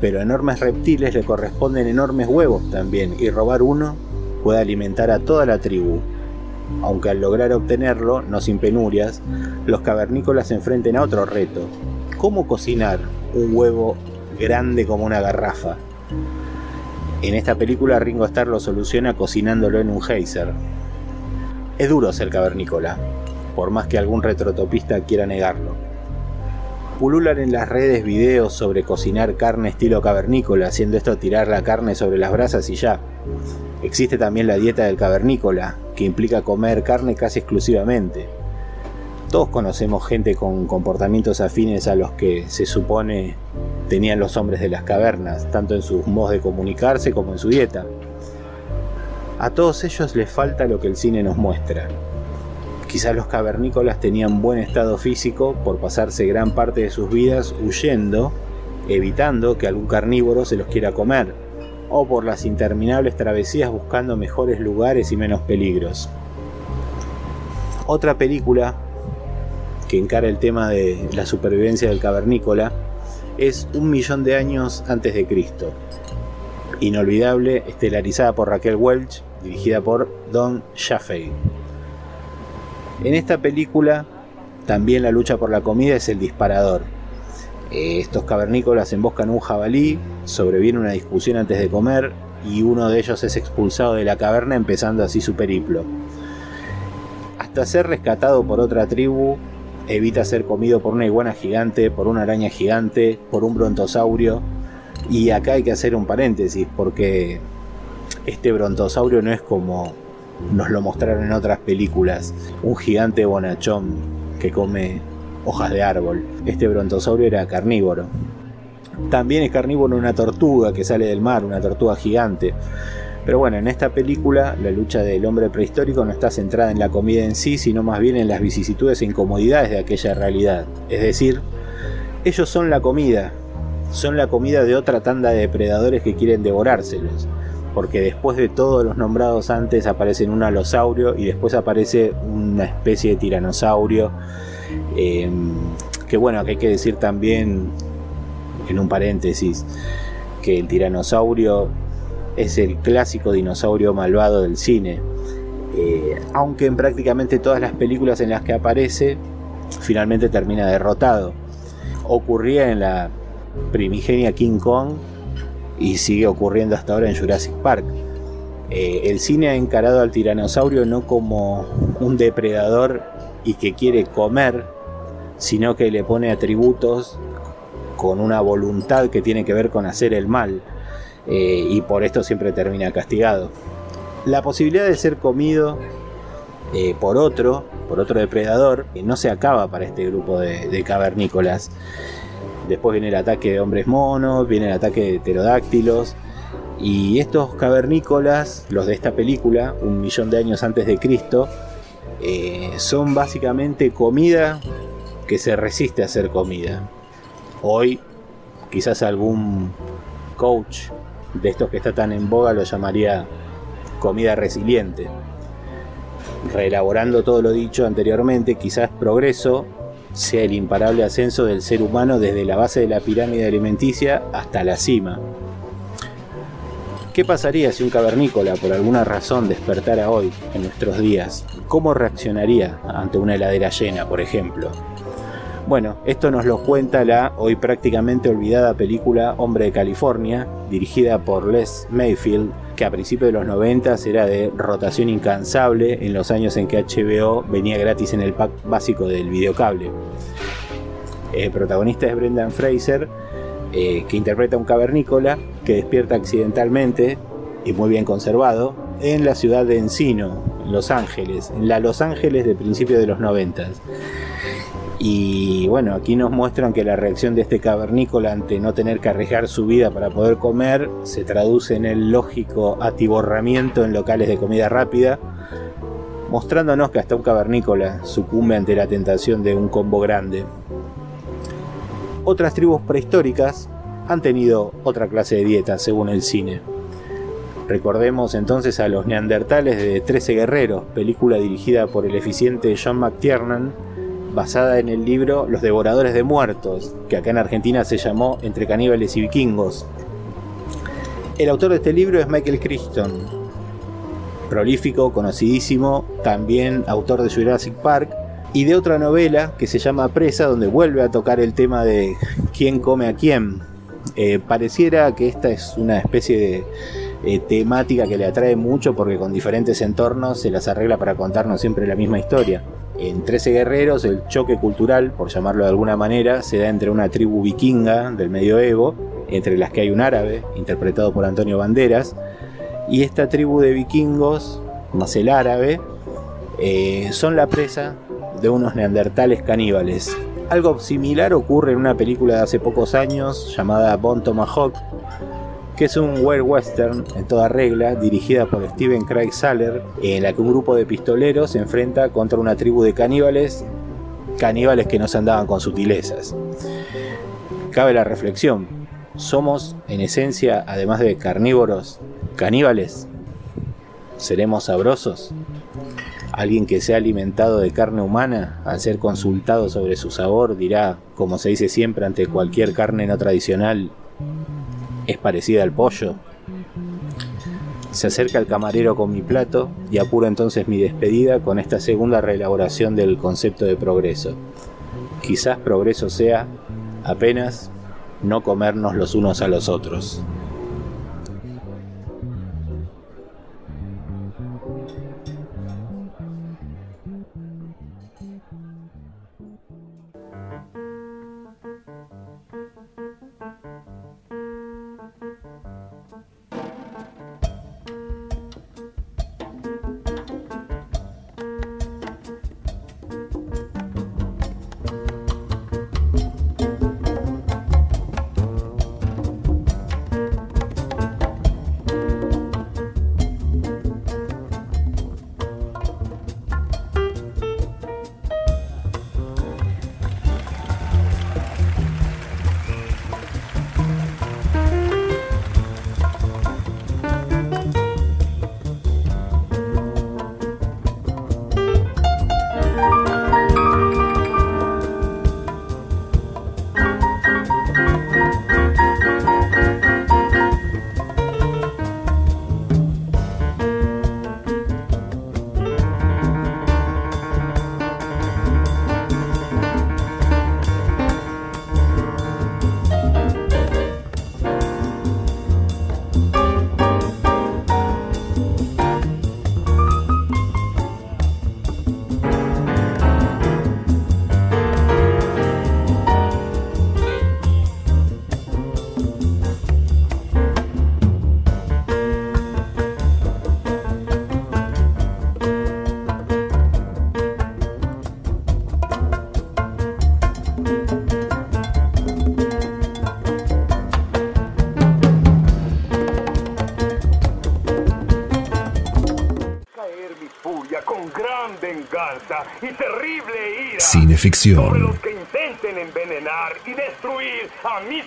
Pero a enormes reptiles le corresponden enormes huevos también, y robar uno puede alimentar a toda la tribu. Aunque al lograr obtenerlo, no sin penurias, los cavernícolas se enfrenten a otro reto, cómo cocinar un huevo grande como una garrafa. En esta película Ringo Starr lo soluciona cocinándolo en un geyser. Es duro ser cavernícola, por más que algún retrotopista quiera negarlo. Pululan en las redes videos sobre cocinar carne estilo cavernícola, haciendo esto tirar la carne sobre las brasas y ya. Existe también la dieta del cavernícola, que implica comer carne casi exclusivamente. Todos conocemos gente con comportamientos afines a los que se supone tenían los hombres de las cavernas, tanto en sus modos de comunicarse como en su dieta. A todos ellos les falta lo que el cine nos muestra. Quizás los cavernícolas tenían buen estado físico por pasarse gran parte de sus vidas huyendo, evitando que algún carnívoro se los quiera comer, o por las interminables travesías buscando mejores lugares y menos peligros. Otra película que encara el tema de la supervivencia del cavernícola es Un millón de años antes de Cristo. Inolvidable, estelarizada por Raquel Welch, dirigida por Don Chaffee. En esta película también la lucha por la comida es el disparador. Eh, estos cavernícolas emboscan un jabalí, sobreviene una discusión antes de comer y uno de ellos es expulsado de la caverna empezando así su periplo. Hasta ser rescatado por otra tribu, evita ser comido por una iguana gigante, por una araña gigante, por un brontosaurio. Y acá hay que hacer un paréntesis porque este brontosaurio no es como nos lo mostraron en otras películas, un gigante bonachón que come hojas de árbol. Este brontosaurio era carnívoro. También es carnívoro una tortuga que sale del mar, una tortuga gigante. Pero bueno, en esta película la lucha del hombre prehistórico no está centrada en la comida en sí, sino más bien en las vicisitudes e incomodidades de aquella realidad. Es decir, ellos son la comida, son la comida de otra tanda de depredadores que quieren devorárselos. Porque después de todos los nombrados antes aparecen un alosaurio y después aparece una especie de tiranosaurio. Eh, que bueno, que hay que decir también en un paréntesis que el tiranosaurio es el clásico dinosaurio malvado del cine. Eh, aunque en prácticamente todas las películas en las que aparece, finalmente termina derrotado. Ocurría en la primigenia King Kong y sigue ocurriendo hasta ahora en Jurassic Park. Eh, el cine ha encarado al tiranosaurio no como un depredador y que quiere comer, sino que le pone atributos con una voluntad que tiene que ver con hacer el mal. Eh, y por esto siempre termina castigado. La posibilidad de ser comido eh, por otro, por otro depredador, no se acaba para este grupo de, cavernícolas. Después viene el ataque de hombres monos, viene el ataque de pterodáctilos. Y estos cavernícolas, los de esta película, un millón de años antes de Cristo, eh, son básicamente comida que se resiste a ser comida. Hoy, quizás algún coach de estos que está tan en boga lo llamaría comida resiliente. Reelaborando todo lo dicho anteriormente, quizás progreso sea el imparable ascenso del ser humano desde la base de la pirámide alimenticia hasta la cima. ¿Qué pasaría si un cavernícola por alguna razón despertara hoy, en nuestros días? ¿Cómo reaccionaría ante una heladera llena, por ejemplo? Bueno, esto nos lo cuenta la hoy prácticamente olvidada película Hombre de California, dirigida por Les Mayfield, que a principios de los 90 era de rotación incansable en los años en que HBO venía gratis en el pack básico del videocable. El protagonista es Brendan Fraser, eh, que interpreta a un cavernícola que despierta accidentalmente y muy bien conservado en la ciudad de Encino, Los Ángeles, en la Los Ángeles de principios de los 90. Y bueno, aquí nos muestran que la reacción de este cavernícola ante no tener que arriesgar su vida para poder comer se traduce en el lógico atiborramiento en locales de comida rápida, mostrándonos que hasta un cavernícola sucumbe ante la tentación de un combo grande. Otras tribus prehistóricas han tenido otra clase de dieta según el cine. Recordemos entonces a los neandertales de 13 guerreros, película dirigida por el eficiente John McTiernan, basada en el libro Los Devoradores de Muertos, que acá en Argentina se llamó Entre caníbales y vikingos. El autor de este libro es Michael Crichton, prolífico, conocidísimo, también autor de Jurassic Park y de otra novela que se llama Presa, donde vuelve a tocar el tema de quién come a quién. Eh, pareciera que esta es una especie de eh, temática que le atrae mucho porque con diferentes entornos se las arregla para contarnos siempre la misma historia. En 13 guerreros el choque cultural, por llamarlo de alguna manera, se da entre una tribu vikinga del medioevo, entre las que hay un árabe, interpretado por Antonio Banderas, y esta tribu de vikingos, más el árabe, eh, son la presa de unos neandertales caníbales. Algo similar ocurre en una película de hace pocos años llamada Bon Tomahawk, que es un weird western en toda regla, dirigida por Steven Craig Saller, en la que un grupo de pistoleros se enfrenta contra una tribu de caníbales, caníbales que no se andaban con sutilezas. Cabe la reflexión, ¿Somos, en esencia, además de carnívoros, caníbales? ¿Seremos sabrosos? Alguien que se ha alimentado de carne humana, al ser consultado sobre su sabor, dirá, como se dice siempre ante cualquier carne no tradicional, es parecida al pollo. Se acerca el camarero con mi plato y apuro entonces mi despedida con esta segunda reelaboración del concepto de progreso. Quizás progreso sea apenas no comernos los unos a los otros.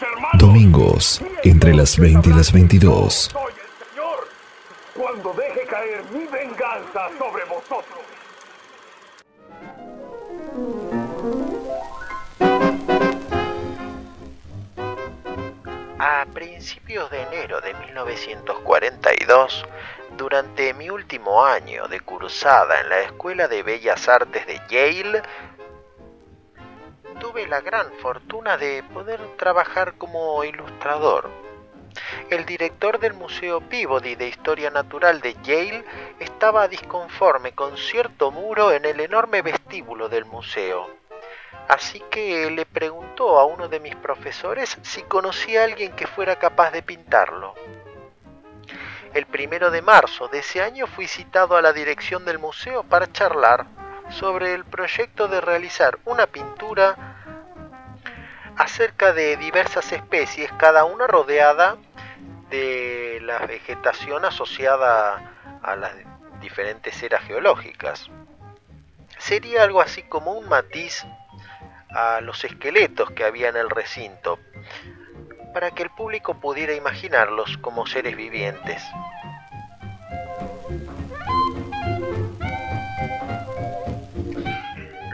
Hermanos. Domingos, entre las 20 y las 22. Soy el Señor cuando deje caer mi venganza sobre vosotros. A principios de enero de 1942, durante mi último año de cursada en la Escuela de Bellas Artes de Yale, tuve la gran fortuna de poder trabajar como ilustrador. El director del Museo Peabody de Historia Natural de Yale estaba disconforme con cierto muro en el enorme vestíbulo del museo. Así que le preguntó a uno de mis profesores si conocía a alguien que fuera capaz de pintarlo. El primero de marzo de ese año fui citado a la dirección del museo para charlar sobre el proyecto de realizar una pintura acerca de diversas especies, cada una rodeada de la vegetación asociada a las diferentes eras geológicas. Sería algo así como un matiz a los esqueletos que había en el recinto, para que el público pudiera imaginarlos como seres vivientes.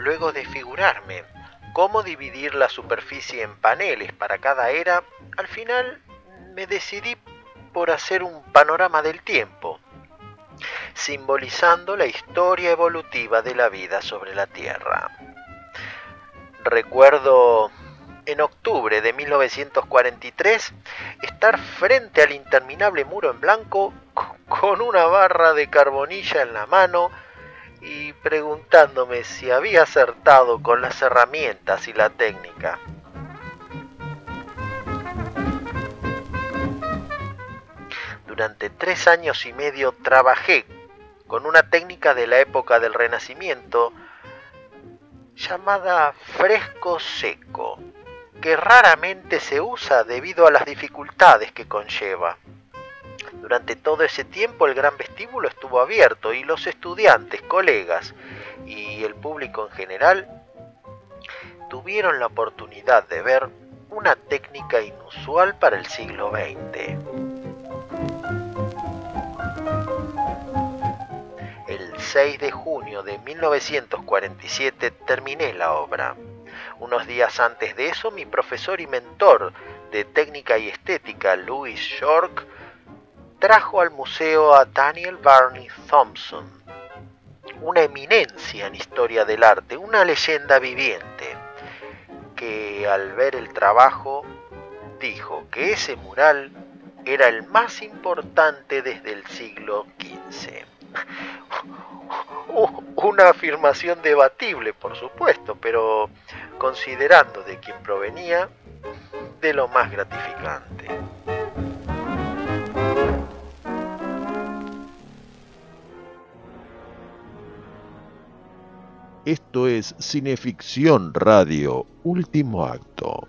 Luego de figurarme cómo dividir la superficie en paneles para cada era, al final me decidí por hacer un panorama del tiempo, simbolizando la historia evolutiva de la vida sobre la Tierra. Recuerdo en octubre de 1943 estar frente al interminable muro en blanco con una barra de carbonilla en la mano y preguntándome si había acertado con las herramientas y la técnica. Durante tres años y medio trabajé con una técnica de la época del Renacimiento llamada fresco seco, que raramente se usa debido a las dificultades que conlleva. Durante todo ese tiempo el gran vestíbulo estuvo abierto y los estudiantes, colegas y el público en general tuvieron la oportunidad de ver una técnica inusual para el siglo XX. El 6 de junio de 1947 terminé la obra. Unos días antes de eso, mi profesor y mentor de técnica y estética, Louis York, trajo al museo a Daniel Barney Thompson, una eminencia en historia del arte, una leyenda viviente, que al ver el trabajo dijo que ese mural era el más importante desde el siglo XV. Una afirmación debatible, por supuesto, pero considerando de quién provenía, de lo más gratificante. Esto es Cineficción Radio, último acto,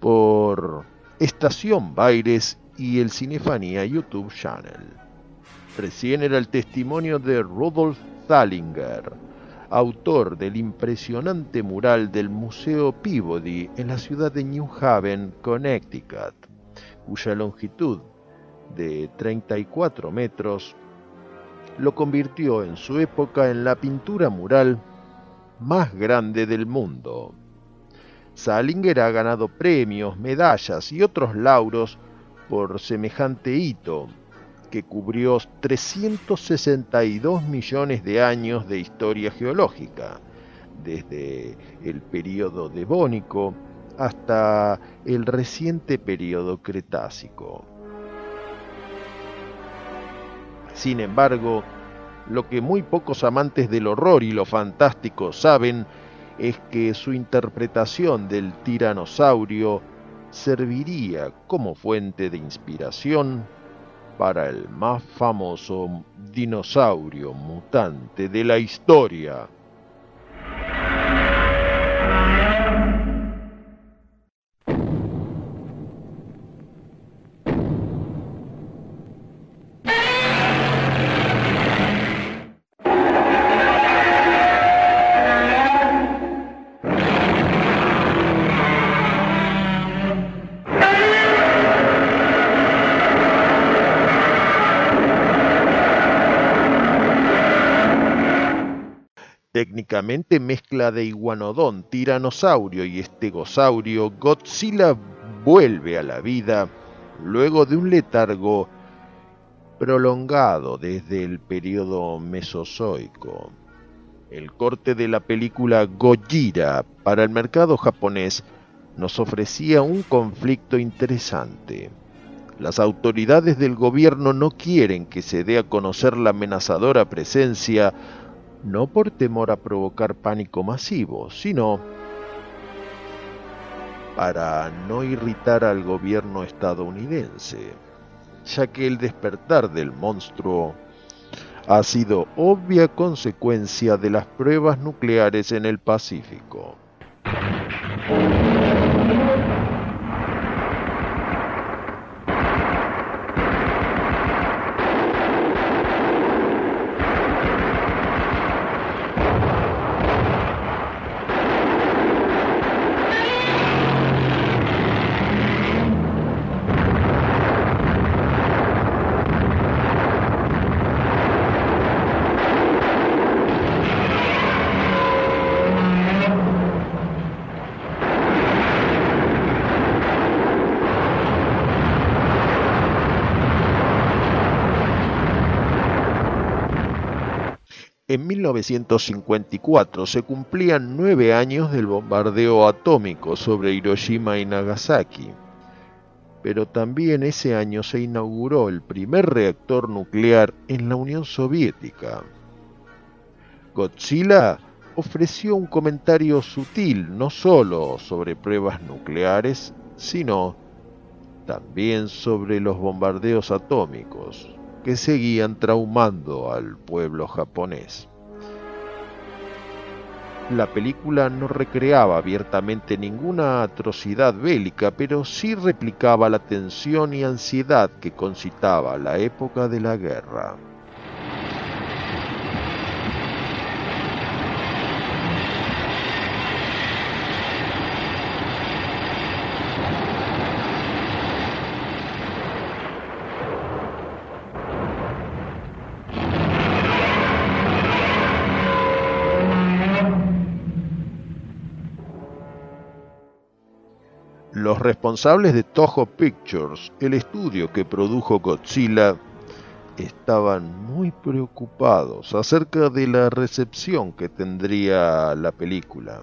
por Estación Baires y el Cinefanía YouTube Channel. Recién era el testimonio de Rudolf Zallinger, autor del impresionante mural del Museo Peabody en la ciudad de New Haven, Connecticut, cuya longitud de 34 metros lo convirtió en su época en la pintura mural más grande del mundo. Salinger ha ganado premios, medallas y otros lauros por semejante hito, que cubrió 362 millones de años de historia geológica, desde el período devónico hasta el reciente período cretácico. Sin embargo, lo que muy pocos amantes del horror y lo fantástico saben es que su interpretación del tiranosaurio serviría como fuente de inspiración para el más famoso dinosaurio mutante de la historia. Mezcla de iguanodón, tiranosaurio y estegosaurio, Godzilla vuelve a la vida luego de un letargo prolongado desde el periodo mesozoico. El corte de la película Gojira para el mercado japonés nos ofrecía un conflicto interesante. Las autoridades del gobierno no quieren que se dé a conocer la amenazadora presencia no por temor a provocar pánico masivo, sino para no irritar al gobierno estadounidense, ya que el despertar del monstruo ha sido obvia consecuencia de las pruebas nucleares en el Pacífico. En 1954 se cumplían nueve años del bombardeo atómico sobre Hiroshima y Nagasaki, pero también ese año se inauguró el primer reactor nuclear en la Unión Soviética. Godzilla ofreció un comentario sutil no solo sobre pruebas nucleares, sino también sobre los bombardeos atómicos que seguían traumando al pueblo japonés. La película no recreaba abiertamente ninguna atrocidad bélica, pero sí replicaba la tensión y ansiedad que concitaba la época de la guerra. Responsables de Toho Pictures, el estudio que produjo Godzilla, estaban muy preocupados acerca de la recepción que tendría la película.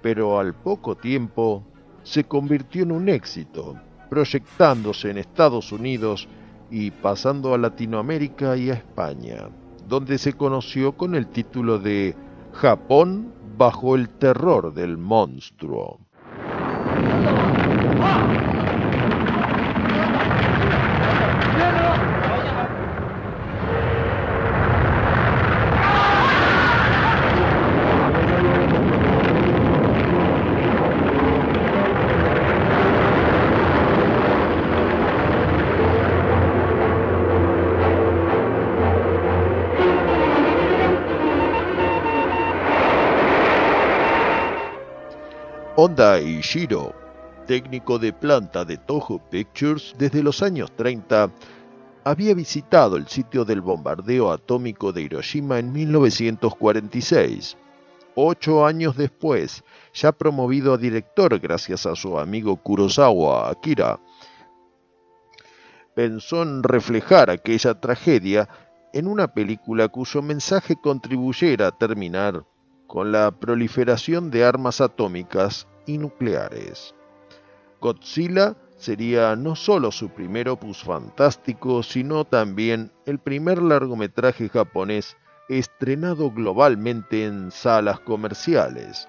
Pero al poco tiempo se convirtió en un éxito, proyectándose en Estados Unidos y pasando a Latinoamérica y a España, donde se conoció con el título de Japón bajo el terror del monstruo. Ishiro, técnico de planta de Toho Pictures desde los años 30, había visitado el sitio del bombardeo atómico de Hiroshima en 1946. Ocho años después, ya promovido a director gracias a su amigo Kurosawa Akira, pensó en reflejar aquella tragedia en una película cuyo mensaje contribuyera a terminar con la proliferación de armas atómicas y nucleares. Godzilla sería no solo su primer opus fantástico, sino también el primer largometraje japonés estrenado globalmente en salas comerciales.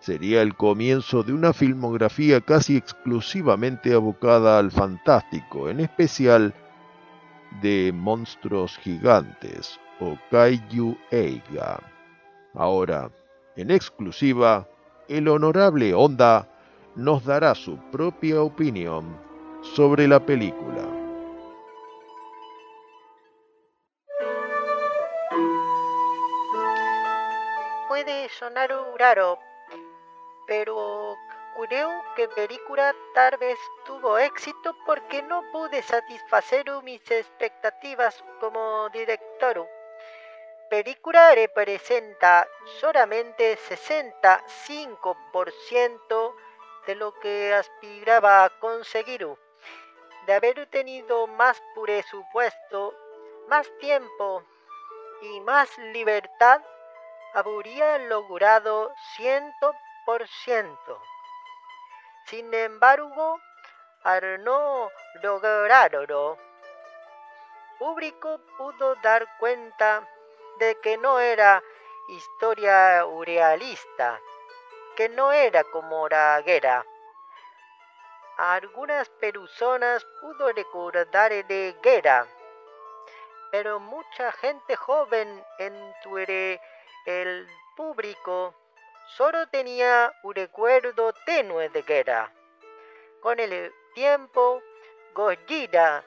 Sería el comienzo de una filmografía casi exclusivamente abocada al fantástico, en especial de monstruos gigantes o Kaiju Eiga. Ahora, en exclusiva, el honorable Honda nos dará su propia opinión sobre la película. Puede sonar raro, pero creo que película tal vez tuvo éxito porque no pude satisfacer mis expectativas como director película representa solamente 65% de lo que aspiraba a conseguir. De haber tenido más presupuesto, más tiempo y más libertad, habría logrado 100%. Sin embargo, al no lograrlo, público pudo dar cuenta de que no era historia realista, que no era como la guerra. algunas personas pudo recordar de guerra, pero mucha gente joven entre el público solo tenía un recuerdo tenue de guerra. Con el tiempo, Gojira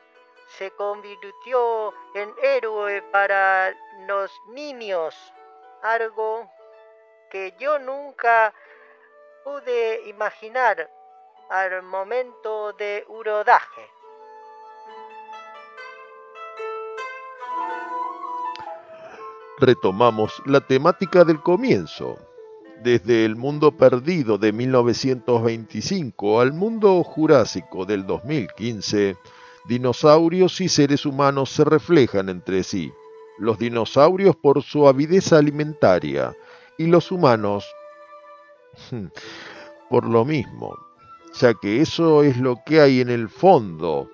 se convirtió en héroe para los niños, algo que yo nunca pude imaginar al momento de rodaje. Retomamos la temática del comienzo, desde el mundo perdido de 1925 al mundo jurásico del 2015 dinosaurios y seres humanos se reflejan entre sí. Los dinosaurios por su avidez alimentaria y los humanos por lo mismo, ya que eso es lo que hay en el fondo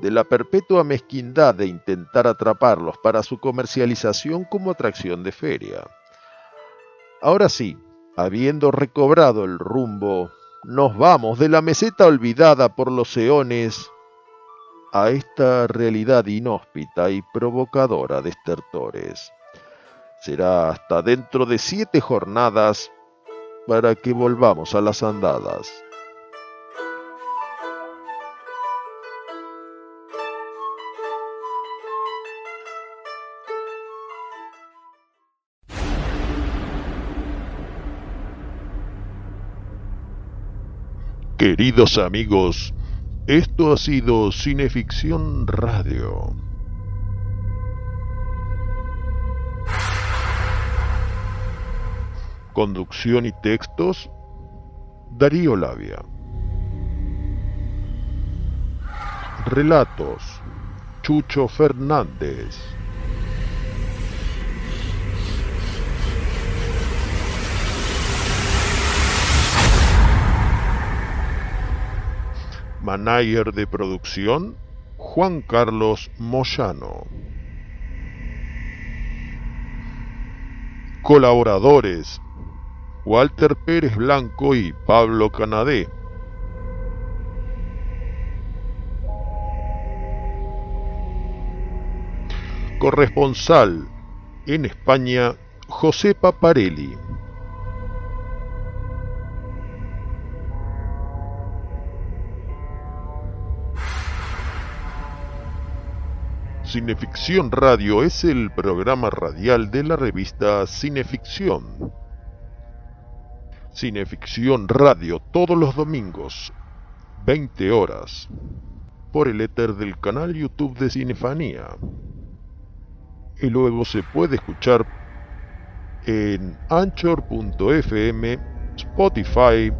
de la perpetua mezquindad de intentar atraparlos para su comercialización como atracción de feria. Ahora sí, habiendo recobrado el rumbo, nos vamos de la meseta olvidada por los eones a esta realidad inhóspita y provocadora de estertores. Será hasta dentro de siete jornadas para que volvamos a las andadas. Queridos amigos, esto ha sido Cineficción Radio. Conducción y textos, Darío Labia. Relatos, Chucho Fernández. Manager de producción, Juan Carlos Moyano. Colaboradores, Walter Pérez Blanco y Pablo Canadé. Corresponsal en España, José Paparelli. Cineficción Radio es el programa radial de la revista Cineficción. Cineficción Radio todos los domingos, 20 horas, por el éter del canal YouTube de Cinefanía. Y luego se puede escuchar en anchor.fm, Spotify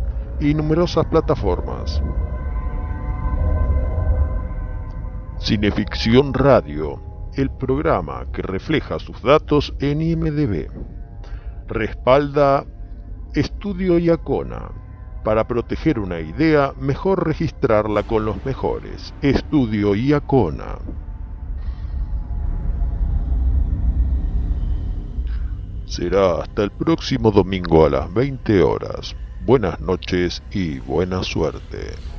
y numerosas plataformas. Cineficción Radio, el programa que refleja sus datos en IMDB. Respalda Estudio Iacona. Para proteger una idea, mejor registrarla con los mejores. Estudio Iacona. Será hasta el próximo domingo a las 20 horas. Buenas noches y buena suerte.